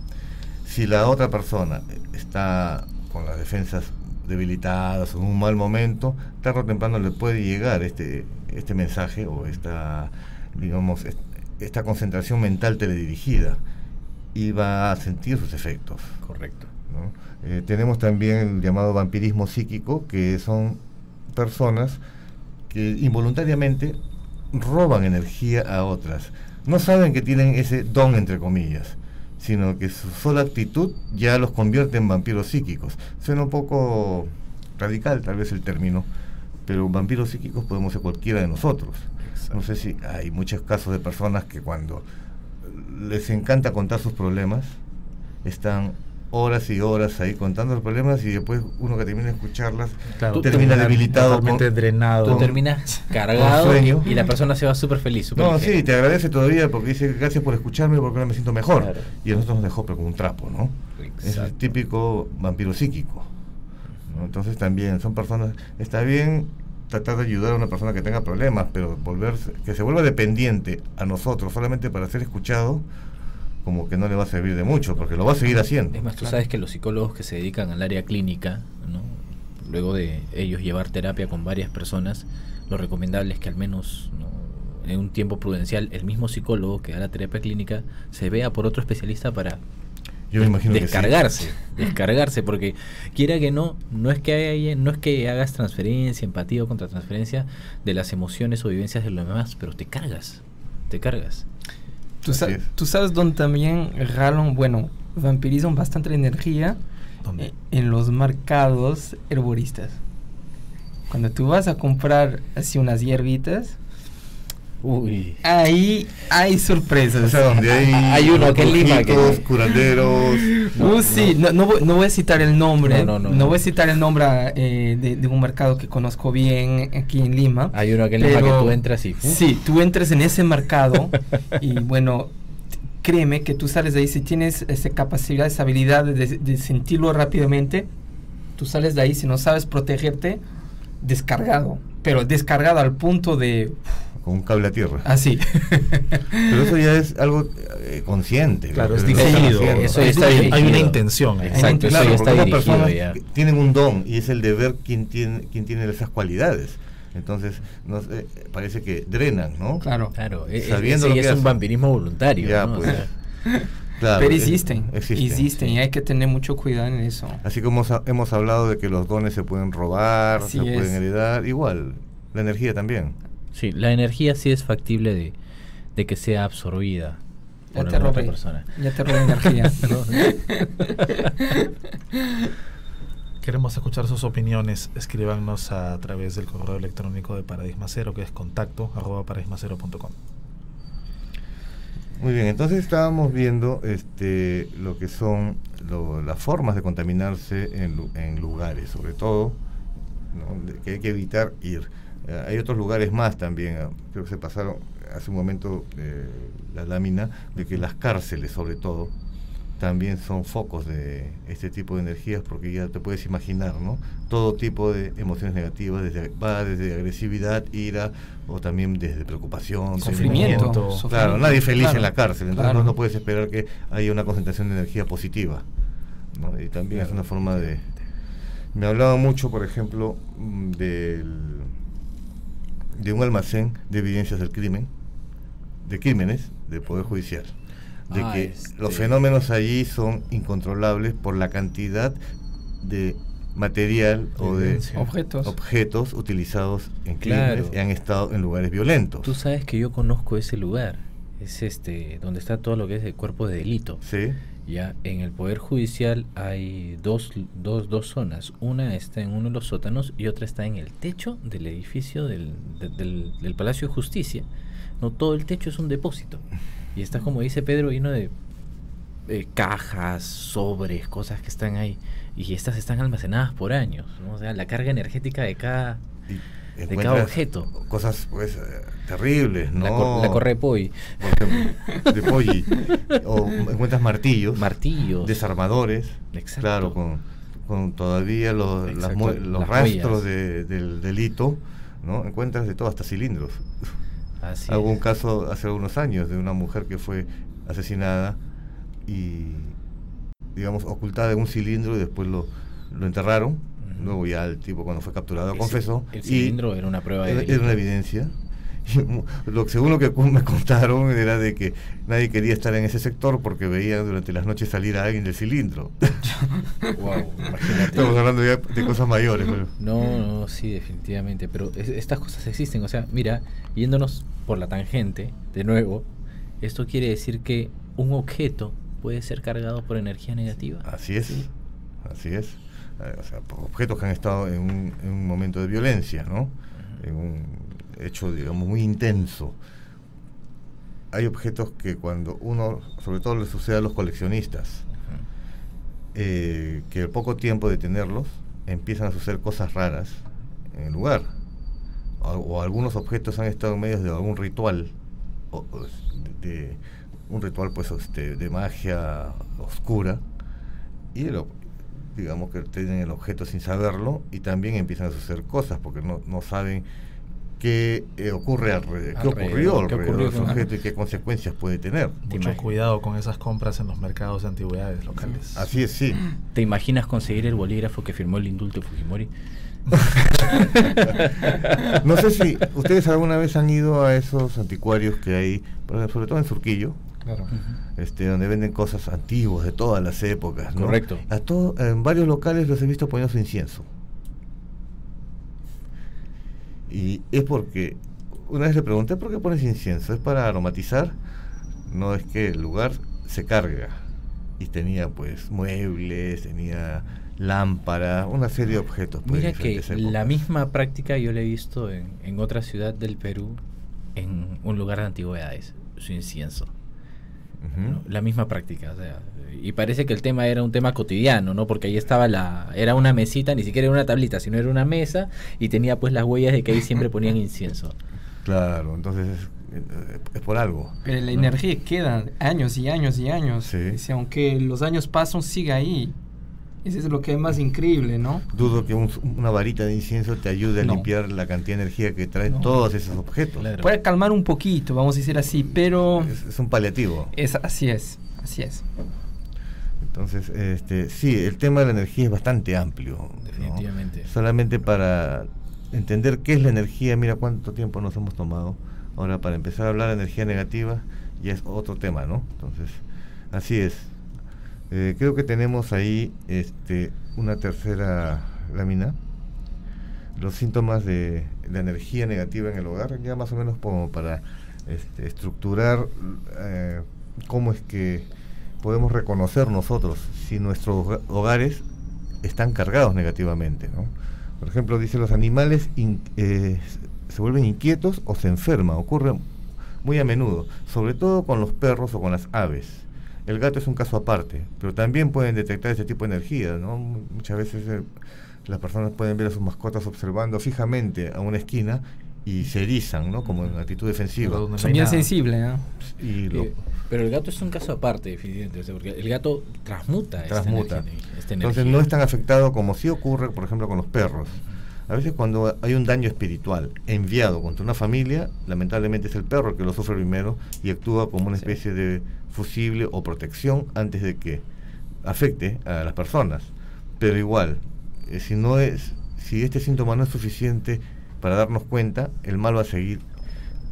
Si la otra persona está con las defensas debilitadas o en un mal momento, tarde o temprano le puede llegar este, este mensaje o esta, digamos, est- esta concentración mental teledirigida y va a sentir sus efectos. Correcto. ¿no? Eh, tenemos también el llamado vampirismo psíquico, que son personas que involuntariamente roban energía a otras. No saben que tienen ese don, entre comillas, sino que su sola actitud ya los convierte en vampiros psíquicos. Suena un poco radical tal vez el término, pero vampiros psíquicos podemos ser cualquiera de nosotros. No sé si hay muchos casos de personas que cuando les encanta contar sus problemas, están horas y horas ahí contando los problemas y después uno que termina de escucharlas Claro, termina debilitado. totalmente con- drenado. Tú terminas cargado sueño. y la persona se va súper feliz. súper No, ligera. sí, te agradece todavía porque dice gracias por escucharme porque ahora me siento mejor. Claro. Y a nosotros nos dejó pero como un trapo, ¿no? Es el Exacto. típico vampiro psíquico. ¿no? Entonces también son personas, está bien tratar de ayudar a una persona que tenga problemas, pero volverse, que se vuelva dependiente a nosotros solamente para ser escuchado, como que no le va a servir de mucho, porque lo va a seguir haciendo. Es más, tú sabes que los psicólogos que se dedican al área clínica, ¿no? luego de ellos llevar terapia con varias personas, lo recomendable es que al menos ¿no? en un tiempo prudencial el mismo psicólogo que da la terapia clínica se vea por otro especialista para Yo me imagino que sí. descargarse, descargarse, porque quiera que no, no es que haya- no es que hagas transferencia, empatía o contratransferencia de las emociones o vivencias de los demás, pero te cargas, te cargas. Tú, sa- tú sabes dónde también jalan, bueno, vampirizan bastante la energía ¿Dónde? Eh, en los mercados herboristas. Cuando tú vas a comprar así unas hierbitas, Uy. ahí hay O sorpresas. sea, donde hay, Hay uno aquí en Lima que- curanderos. Uh, sí, no, no voy, no voy a citar el nombre, No, no, no, no, no. voy a citar el nombre eh, de, de un mercado que conozco bien aquí en Lima. Hay uno que en Lima que tú entras y ¡uf! Sí, tú entras en ese mercado y bueno, créeme que tú sales de ahí, si tienes esa capacidad, esa habilidad de, de sentirlo rápidamente, tú sales de ahí, si no sabes protegerte, descargado, pero descargado al punto de Con un cable a tierra. así. Pero eso ya es algo eh, consciente. Claro, es dirigido. Eso ya Es está dirigido. dirigido. Hay una intención. Exacto, Claro, eso ya porque está dirigido personas ya. que tienen un don y es el de ver quién tiene, quién tiene esas cualidades. Entonces, no sé, parece que drenan, ¿no? claro. Claro, e- e- Sabiendo lo ya que es un vampirismo voluntario. Ya, pues. Claro, pero es- existen, existen, existen, sí. y hay que tener mucho cuidado en eso. Así como hemos, hemos hablado de que los dones se pueden robar, Así se es. pueden heredar, igual, la energía también. Sí, la energía sí es factible de, de que sea absorbida. Ya por te otra persona. Ya te robé energía. Queremos escuchar sus opiniones. Escríbanos a través del correo electrónico de Paradigma Cero, que es contacto arroba paradigmacero.com. Muy bien, entonces estábamos viendo este, lo que son lo- las formas de contaminarse en, lu- en lugares, sobre todo, que hay que evitar ir. Eh, hay otros lugares más también, ah, creo que se pasaron hace un momento eh, la lámina, de que las cárceles sobre todo también son focos de este tipo de energías, porque ya te puedes imaginar, ¿no? Todo tipo de emociones negativas, desde, va desde agresividad, ira, o también desde preocupación, Sufrimiento. temor. Sufrimiento. Claro, nadie es feliz Claro, en la cárcel, entonces claro. no, no puedes esperar que haya una concentración de energía positiva. ¿no? Y también es una forma de... Me hablaba mucho, por ejemplo, mm, del, de un almacén de evidencias del crimen, de crímenes del Poder Judicial. De Ah, que este- los fenómenos allí son incontrolables por la cantidad de material o de. Objetos. objetos utilizados en crímenes Claro. y han estado en lugares violentos. Tú sabes que yo conozco ese lugar. Es este donde está todo lo que es el cuerpo de delito. Sí, Ya en el Poder Judicial hay dos, dos, dos zonas. Una está en uno de los sótanos y otra está en el techo del edificio del, de- del, del Palacio de Justicia. No todo el techo es un depósito. Y está, como dice Pedro, lleno de eh, cajas, sobres, cosas que están ahí. Y estas están almacenadas por años. ¿no? O sea, la carga energética de cada... De cada objeto. Cosas pues eh, terribles, ¿no? La, cor- la corre Poi, de polli. O encuentras martillos, martillos. desarmadores, Exacto. claro, con, con todavía los, las rastros de- del delito, ¿no? Encuentras de todo, hasta cilindros. Así Hubo un caso hace algunos años de una mujer que fue asesinada y, digamos, ocultada en un cilindro y después lo, lo enterraron. Luego ya el tipo cuando fue capturado El confesó. el y cilindro era una prueba de era, una evidencia. Y lo, según lo que me contaron era de que nadie quería estar en ese sector porque veían durante las noches salir a alguien del cilindro. Wow, imagínate. Estamos hablando ya de cosas mayores. pero- No, no, sí, definitivamente. Pero es- estas cosas existen. O sea, mira, yéndonos por la tangente, de nuevo, esto quiere decir que un objeto puede ser cargado por energía negativa. Así es, así es. O sea, objetos que han estado en un, en un momento de violencia, ¿no? En un hecho, digamos, muy intenso. Hay objetos que cuando uno, sobre todo le sucede a los coleccionistas, eh, que al poco tiempo de tenerlos empiezan a suceder cosas raras en el lugar. O, o algunos objetos han estado en medio de algún ritual, o- de, de un ritual pues este, de magia oscura, y el digamos que tienen el objeto sin saberlo y también empiezan a suceder cosas porque no, no saben qué eh, ocurre alrededor, qué ocurrió qué alrededor ocurrió de ese con- objeto y qué consecuencias puede tener. Te Mucho cuidado con esas compras en los mercados de antigüedades locales. Así es, sí. ¿Te imaginas conseguir el bolígrafo que firmó el indulto de Fujimori? No sé si ustedes alguna vez han ido a esos anticuarios que hay, sobre todo en Surquillo, Claro. este, donde venden cosas antiguas de todas las épocas. ¿no? Correcto. A todo, en varios locales los he visto poniendo su incienso. Y es porque, una vez le pregunté por qué pones incienso, ¿es para aromatizar? No es que el lugar se carga. Y tenía pues muebles, tenía lámparas, una serie de objetos. pues, Mira que la misma práctica yo la he visto en, en otra ciudad del Perú, en un lugar de antigüedades, su incienso. La misma práctica, o sea, y parece que el tema era un tema cotidiano, ¿no? Porque ahí estaba la, era una mesita, ni siquiera era una tablita, sino era una mesa y tenía pues las huellas de que ahí siempre ponían incienso. Claro, entonces es, eh, es por algo. Pero la ¿no? energía queda años y años y años. Sí. Y si aunque los años pasan, sigue ahí. Eso es lo que es más increíble, ¿no? Dudo que un- una varita de incienso te ayude a No. limpiar la cantidad de energía que traen No. todos esos objetos. Claro. Puede calmar un poquito, vamos a decir así, pero Es, es un paliativo. es así es, así es. Entonces, este, sí, el tema de la energía es bastante amplio. ¿no? Definitivamente. Solamente para entender qué es la energía, mira cuánto tiempo nos hemos tomado. Ahora, para empezar a hablar de energía negativa, ya es otro tema, ¿no? Entonces, así es. Eh, creo que tenemos ahí este, una tercera lámina. Los síntomas de la energía negativa en el hogar, ya más o menos como para este, estructurar eh, cómo es que podemos reconocer nosotros si nuestros hogares están cargados negativamente. ¿no? Por ejemplo, dice los animales eh, se vuelven inquietos o se enferman, ocurre muy a menudo, sobre todo con los perros o con las aves. El gato es un caso aparte, pero también pueden detectar ese tipo de energía. ¿no? Muchas veces eh, las personas pueden ver a sus mascotas observando fijamente a una esquina y se erizan, ¿no? Como en actitud defensiva. Son bien sensibles, ¿no? Y eh, pero el gato es un caso aparte, definitivamente, porque el gato transmuta, transmuta. Esta Entonces no es tan afectado como si ocurre, por ejemplo, con los perros. A veces cuando hay un daño espiritual enviado contra una familia, lamentablemente es el perro el que lo sufre primero y actúa como una especie de fusible o protección antes de que afecte a las personas. Pero igual, eh, si no es, si este síntoma no es suficiente para darnos cuenta, el mal va a seguir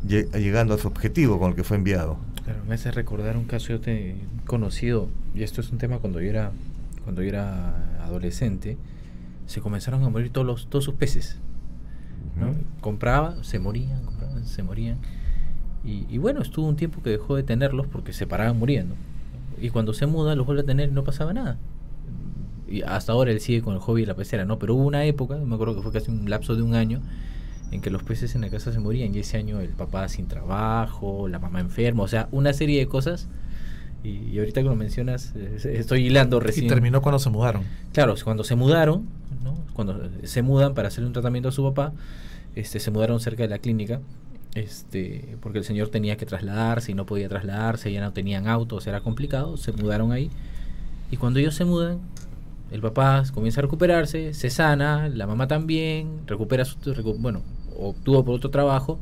llegando a su objetivo con el que fue enviado. Claro, me hace recordar un caso de conocido, y esto es un tema cuando yo era, cuando yo era adolescente, se comenzaron a morir todos, los, todos sus peces. Compraba, se morían, compraban, se morían. Y, y, bueno, estuvo un tiempo que dejó de tenerlos porque se paraban muriendo. Y cuando se muda, los vuelve a tener y no pasaba nada y hasta ahora él sigue con el hobby de la pecera, ¿no? Pero hubo una época, me acuerdo que fue casi un lapso de un año, en que los peces en la casa se morían y ese año el papá sin trabajo, la mamá enferma, o sea, una serie de cosas. Y, ahorita que lo mencionas, estoy hilando recién. Y terminó cuando se mudaron. Claro, cuando se mudaron, ¿no? cuando se mudan para hacerle un tratamiento a su papá, este, se mudaron cerca de la clínica, este, porque el señor tenía que trasladarse y no podía trasladarse, ya no tenían autos, era complicado, se mudaron ahí. Y cuando ellos se mudan, el papá comienza a recuperarse, se sana, la mamá también, recupera su, bueno, obtuvo por otro trabajo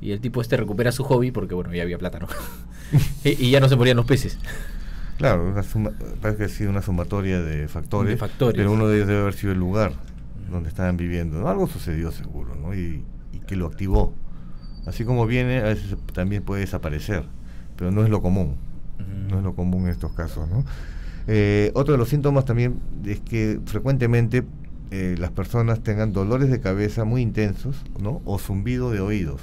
y el tipo este recupera su hobby porque bueno, ya había plátano. y, ya no se morían los peces. Claro, parece que ha sido una sumatoria de factores, pero uno de ellos debe haber sido el lugar donde estaban viviendo. Algo sucedió seguro, ¿no? Y, que lo activó. Así como viene, a veces también puede desaparecer, pero no es lo común. No es lo común en estos casos, ¿no? Eh, otro de los síntomas también es que frecuentemente eh, las personas tengan dolores de cabeza muy intensos ¿no? o zumbido de oídos.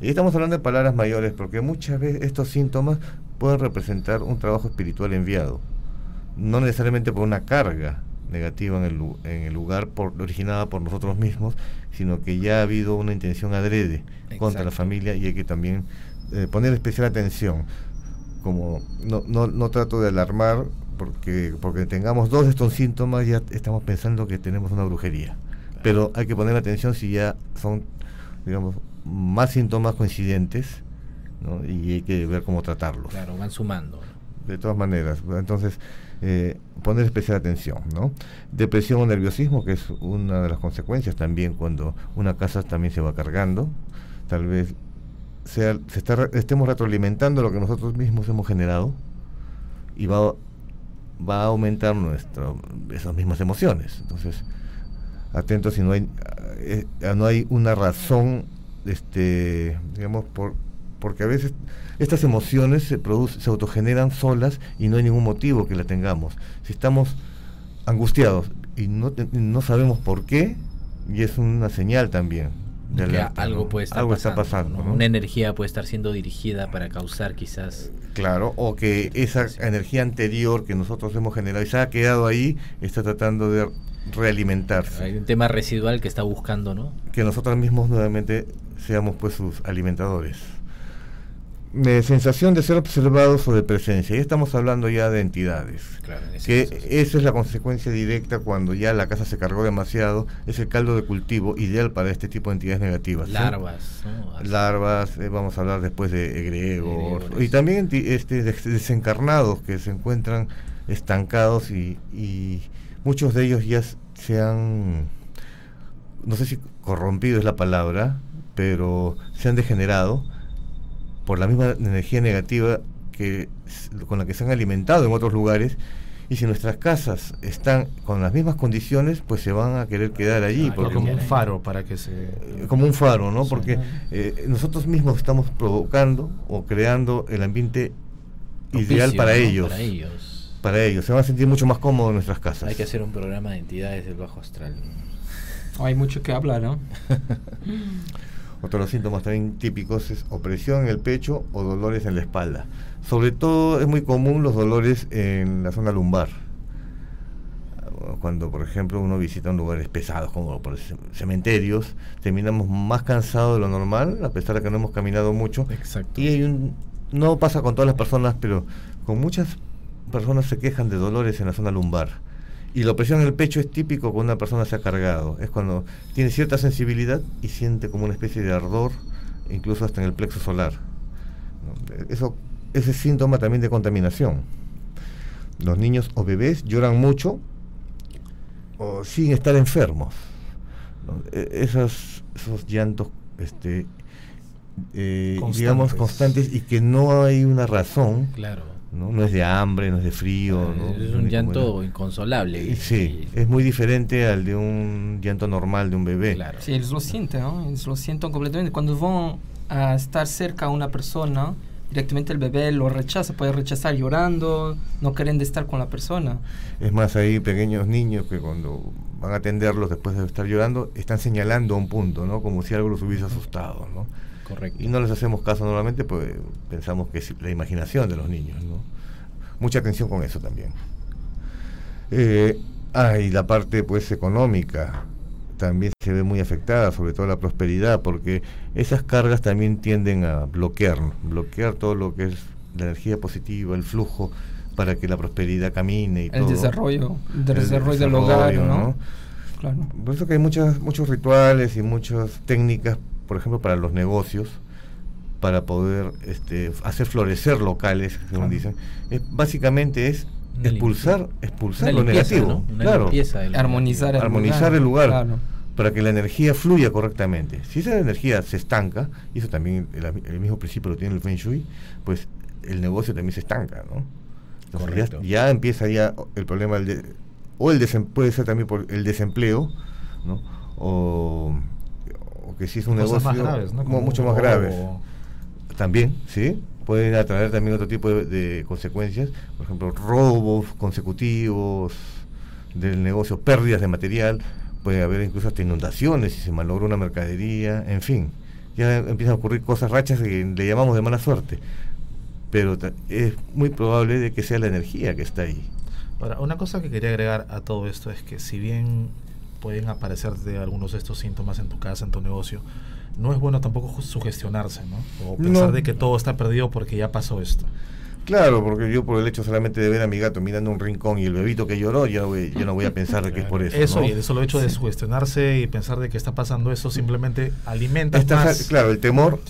Y estamos hablando de palabras mayores porque muchas veces estos síntomas pueden representar un trabajo espiritual enviado, no necesariamente por una carga negativa en el, en el lugar por, originada por nosotros mismos, sino que ya ha habido una intención adrede contra la familia y hay que también eh, poner especial atención. Como no, no, no trato de alarmar porque, porque tengamos dos de estos síntomas ya estamos pensando que tenemos una brujería. Pero hay que poner atención si ya son, digamos, más síntomas coincidentes y hay que ver cómo tratarlos. Claro, van sumando. De todas maneras, entonces eh, poner especial atención. ¿no? Depresión o nerviosismo, que es una de las consecuencias también cuando una casa también se va cargando, tal vez sea, se está, estemos retroalimentando lo que nosotros mismos hemos generado y va va a aumentar nuestro, esas mismas emociones. Entonces, atentos si no hay, eh, no hay una razón, este, digamos, por, porque a veces estas emociones se, producen, se autogeneran solas y no hay ningún motivo que la tengamos. Si estamos angustiados y no, no sabemos por qué, y es una señal también que algo puede estar pasando, está pasando. Una energía puede estar siendo dirigida para causar quizás. Claro, o que esa energía anterior que nosotros hemos generado y se ha quedado ahí, está tratando de realimentarse. Hay un tema residual que está buscando, ¿no? Que nosotros mismos nuevamente seamos pues sus alimentadores de sensación de ser observados o de presencia. Y estamos hablando ya de entidades. que esa es la consecuencia directa cuando ya la casa se cargó demasiado. Es el caldo de cultivo ideal para este tipo de entidades negativas. Larvas. Larvas, eh, vamos a hablar después de egregores. Y también este, desencarnados que se encuentran estancados y, y muchos de ellos ya se han, no sé si corrompido es la palabra, pero se han degenerado por la misma energía negativa que con la que se han alimentado en otros lugares y si nuestras casas están con las mismas condiciones, pues se van a querer quedar allí. porque, como un faro para que se... Eh, como un faro, ¿no? Porque eh, nosotros mismos estamos provocando o creando el ambiente ideal para ellos. Para ellos. Para ellos. Se van a sentir mucho más cómodos en nuestras casas. Hay que hacer un programa de entidades del bajo astral. Hay mucho que hablar, ¿no? Otro de los síntomas también típicos es opresión en el pecho o dolores en la espalda. Sobre todo es muy común los dolores en la zona lumbar. Cuando, por ejemplo, uno visita lugares pesados como por cementerios, terminamos más cansados de lo normal, a pesar de que no hemos caminado mucho. Exacto. Y hay un, no pasa con todas las personas, pero con muchas personas se quejan de dolores en la zona lumbar. Y la opresión en el pecho es típico cuando una persona se ha cargado. Es cuando tiene cierta sensibilidad y siente como una especie de ardor, incluso hasta en el plexo solar. Eso, ese síntoma también de contaminación. Los niños o bebés lloran mucho o sin estar enfermos. E, esos, esos llantos este, eh, digamos, constantes y que no hay una razón. Claro. ¿No? no es de hambre, no es de frío. Es un llanto inconsolable. Sí, es muy diferente al de un llanto normal de un bebé. Claro. Sí, ellos lo sienten, ¿no? Ellos lo sienten completamente. Cuando van a estar cerca a una persona, directamente el bebé lo rechaza, puede rechazar llorando, no quieren de estar con la persona. Es más, hay pequeños niños que cuando van a atenderlos después de estar llorando, están señalando a un punto, ¿no? Como si algo los hubiese asustado, ¿no? Y no les hacemos caso normalmente, pues pensamos que es la imaginación de los niños, ¿no? Mucha atención con eso también. Eh, ah, y la parte pues económica también se ve muy afectada, sobre todo la prosperidad, porque esas cargas también tienden a bloquear, bloquear todo lo que es la energía positiva, el flujo, para que la prosperidad camine y el Desarrollo, el, desarrollo, del hogar, ¿no? Claro. Por eso que hay muchas, muchos rituales y muchas técnicas por ejemplo, para los negocios, para poder este, hacer florecer locales, según dicen, básicamente es expulsar, expulsar lo negativo, claro, armonizar el armonizar el lugar, para que la energía fluya correctamente. Si esa energía se estanca, y eso también el, mismo principio lo tiene el Feng Shui, pues el negocio también se estanca, ¿no? ya, empieza ya el problema del o el puede ser también por el desempleo, ¿no? O que si es un negocio mucho más grave También, ¿sí? Pueden atraer también otro tipo de, consecuencias, por ejemplo, robos consecutivos del negocio, pérdidas de material, puede haber incluso hasta inundaciones si se malogra una mercadería, en fin, ya empiezan a ocurrir cosas rachas que le llamamos de mala suerte, pero es muy probable de que sea la energía que está ahí. Ahora, una cosa que quería agregar a todo esto es que si bien pueden aparecerte algunos de estos síntomas en tu casa, en tu negocio, no es bueno tampoco sugestionarse, ¿no? O pensar de que todo está perdido porque ya pasó esto. Claro, porque yo por el hecho solamente de ver a mi gato mirando un rincón y el bebito que lloró, ya, yo no voy a pensar de que es por eso. Eso, y eso lo hecho de sugestionarse y pensar de que está pasando eso simplemente alimenta más. Claro, el temor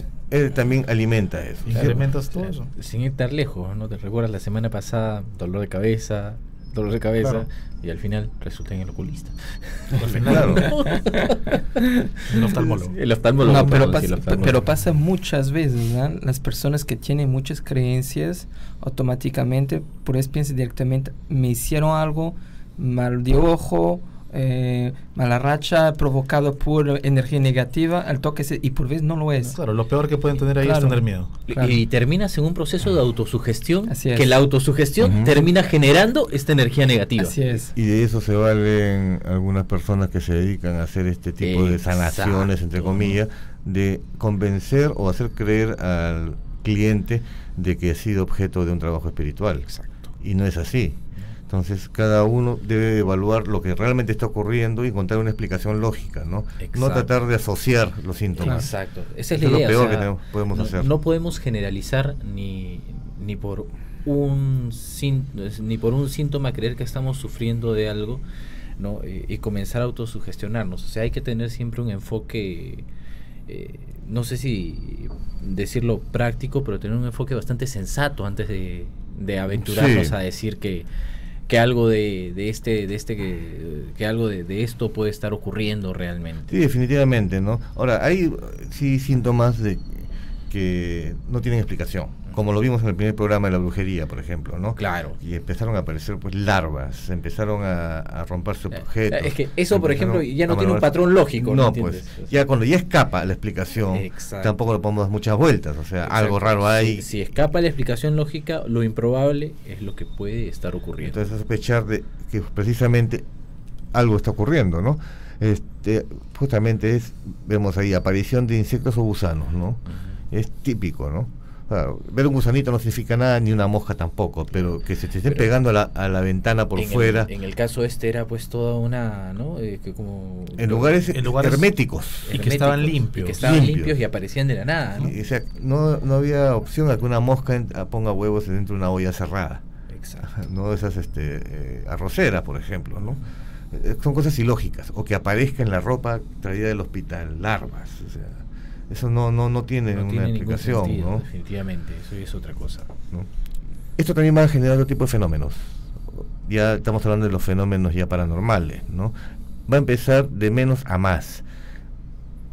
también alimenta eso. Incrementas todo eso. Sin estar lejos, ¿no? Te recuerdas la semana pasada, dolor de cabeza, dolor de cabeza y al final resulta en el oculista. Al final, el oftalmólogo. El oftalmólogo. pero, pasa, pero pasa muchas veces, Las personas que tienen muchas creencias, automáticamente, por eso piensan directamente, me hicieron algo mal de ojo, eh, mala racha provocado por energía negativa, al toque y por vez no lo es. Claro, lo peor que pueden tener ahí es tener miedo. Y, terminas en un proceso de autosugestión, que la autosugestión termina generando esta energía negativa. Así es. Y de eso se valen algunas personas que se dedican a hacer este tipo de sanaciones, entre comillas, de convencer o hacer creer al cliente de que ha sido objeto de un trabajo espiritual. Exacto. Y no es así. Entonces, cada uno debe evaluar lo que realmente está ocurriendo y encontrar una explicación lógica, ¿no? No tratar de asociar los síntomas. Exacto. Esa es la idea. lo peor que podemos no, hacer. No podemos generalizar ni, ni por un ni por un síntoma creer que estamos sufriendo de algo, ¿no? y comenzar a autosugestionarnos. O sea, hay que tener siempre un enfoque eh, no sé si decirlo práctico, pero tener un enfoque bastante sensato antes de, aventurarnos a decir que que algo de, de este de este que, que algo de, de, esto puede estar ocurriendo realmente. Sí definitivamente no ahora hay sí síntomas de que no tienen explicación como lo vimos en el primer programa de la brujería, por ejemplo, ¿no? Claro. Y empezaron a aparecer pues larvas, empezaron a, a romperse eh, objetos. Es que eso, por ejemplo, ya no tiene un patrón lógico. No, pues ya cuando ya escapa la explicación, tampoco le podemos dar muchas vueltas, o sea, algo raro hay. Si, escapa la explicación lógica, lo improbable es lo que puede estar ocurriendo. Entonces sospechar de que precisamente algo está ocurriendo, ¿no? Este, justamente es, vemos ahí, aparición de insectos o gusanos, ¿no? Es típico, ¿no? Ver un gusanito no significa nada, ni una mosca tampoco, pero que se te esté pegando a la, a la, ventana por fuera. en el caso este era pues toda una, ¿no? Eh, que como, en, lugares, en lugares herméticos. Y que estaban limpios. que estaban limpios. y aparecían de la nada, ¿no? o sea, no, no había opción a que una mosca ponga huevos dentro de una olla cerrada. Exacto. No esas este, eh, arroceras, por ejemplo, ¿no? Eh, son cosas ilógicas. O que aparezca en la ropa traída del hospital larvas. O sea, eso no, no, no tiene una explicación. ¿no? Definitivamente, eso es otra cosa. Esto también va a generar otro tipo de fenómenos. Ya estamos hablando de los fenómenos ya paranormales. ¿no? Va a empezar de menos a más.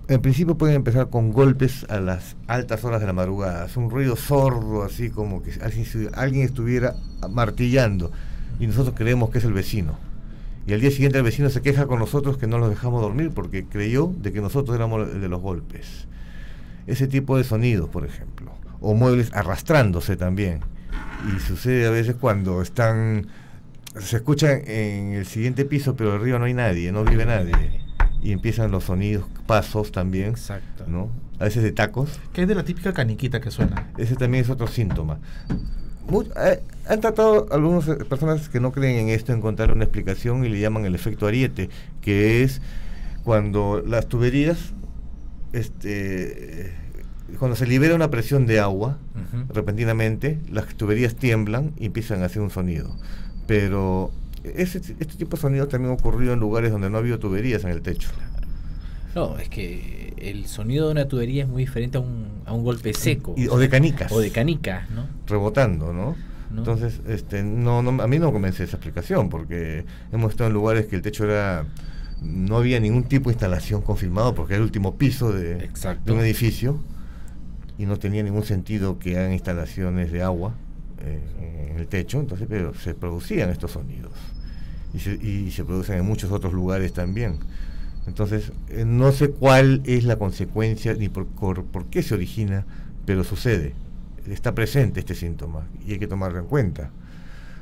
En principio pueden empezar con golpes a las altas horas de la madrugada. Es un ruido sordo, así como que alguien, alguien estuviera martillando. Y nosotros creemos que es el vecino y al día siguiente el vecino se queja con nosotros que no los dejamos dormir porque creyó de que nosotros éramos el de los golpes ese tipo de sonidos, por ejemplo, o muebles arrastrándose también. Y sucede a veces cuando están, se escuchan en el siguiente piso, pero arriba no hay nadie, no vive nadie. Y empiezan los sonidos, pasos también, Exacto. ¿no? A veces de tacos. Que es de la típica caniquita que suena. Ese también es otro síntoma. Eh, han tratado algunas personas que no creen en esto encontrar una explicación y le llaman el efecto ariete, que es cuando las tuberías este, cuando se libera una presión de agua, repentinamente, las tuberías tiemblan y empiezan a hacer un sonido. Pero ese, este tipo de sonido también ha ocurrido en lugares donde no ha habido tuberías en el techo. No, es que el sonido de una tubería es muy diferente a un, a un golpe seco. o de canicas. O de canicas, ¿no? Rebotando, ¿no? Entonces, este, no, no, a mí no convence esa explicación, porque hemos estado en lugares que el techo era no había ningún tipo de instalación confirmado porque era el último piso de, un edificio y no tenía ningún sentido que hagan instalaciones de agua eh, en el techo, entonces pero se producían estos sonidos y se, y se producen en muchos otros lugares también. Entonces, eh, no sé cuál es la consecuencia ni por, por, qué se origina, pero sucede, está presente este síntoma y hay que tomarlo en cuenta.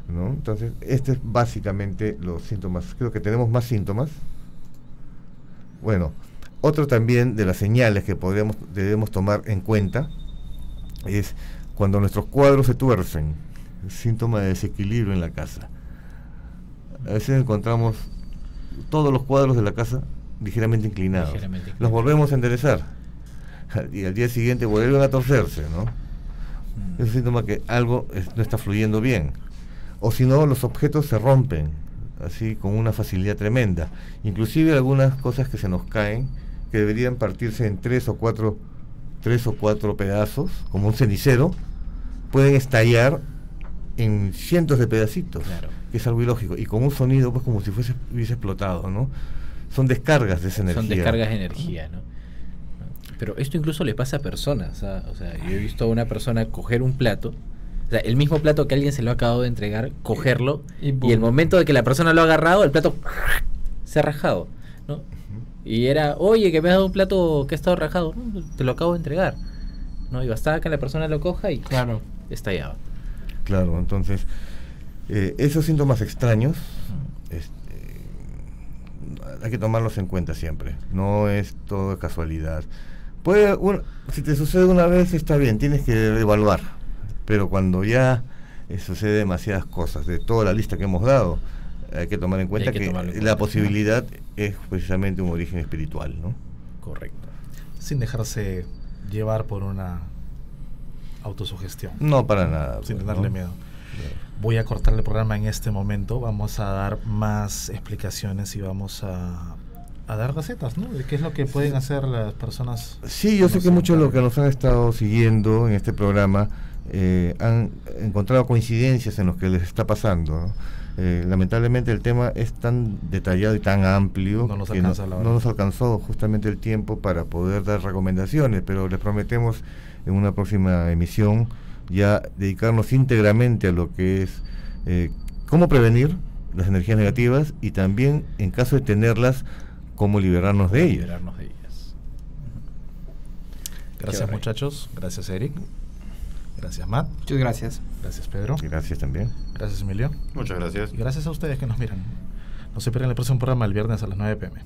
¿no? Entonces, este es básicamente los síntomas. Creo que tenemos más síntomas, bueno, otro también de las señales que podríamos, debemos tomar en cuenta es cuando nuestros cuadros se tuercen, síntoma de desequilibrio en la casa. A veces encontramos todos los cuadros de la casa ligeramente inclinados. Los volvemos a enderezar y al día siguiente vuelven a torcerse, ¿no? Mm. Es un síntoma que algo no está fluyendo bien. O si no, los objetos se rompen, así con una facilidad tremenda. Inclusive algunas cosas que se nos caen, que deberían partirse en tres o cuatro, tres o cuatro pedazos, como un cenicero, pueden estallar en cientos de pedacitos, que es algo ilógico, y con un sonido pues como si fuese hubiese explotado, ¿no? Son descargas de esa energía. Son descargas de energía, ¿no? Pero esto incluso le pasa a personas, ¿ah? o sea, yo he visto a una persona coger un plato, o sea, el mismo plato que alguien se lo ha acabado de entregar, cogerlo y, el momento de que la persona lo ha agarrado, el plato se ha rajado, ¿no? Y era, oye, que me has dado un plato que ha estado rajado, te lo acabo de entregar, ¿no? Y bastaba que la persona lo coja y claro. estallaba. Claro, entonces, eh, esos síntomas extraños este, hay que tomarlos en cuenta siempre, no es todo casualidad. Puede, si te sucede una vez está bien, tienes que evaluar pero cuando ya eh, sucede demasiadas cosas, de toda la lista que hemos dado, hay que tomar en cuenta que, la posibilidad es precisamente un origen espiritual, ¿no? Correcto. Sin dejarse llevar por una autosugestión. No, para nada. Sin pues, tenerle miedo. Voy a cortar el programa en este momento. Vamos a dar más explicaciones y vamos a, a dar recetas, ¿no? De qué es lo que pueden hacer las personas. Sí, yo sé que muchos de los que nos han estado siguiendo en este programa eh, han encontrado coincidencias en lo que les está pasando. Eh, lamentablemente el tema es tan detallado y tan amplio no nos, que no, nos alcanzó justamente el tiempo para poder dar recomendaciones, pero les prometemos en una próxima emisión ya dedicarnos íntegramente a lo que es eh, cómo prevenir las energías negativas y también en caso de tenerlas, cómo liberarnos de ellas. Liberarnos de ellas. Gracias muchachos, gracias Eric. Gracias, Matt. Muchas gracias. Gracias, Pedro. Gracias también. Gracias, Emilio. Muchas gracias. Y gracias a ustedes que nos miran. No se pierdan el próximo programa el viernes a las 9 pm.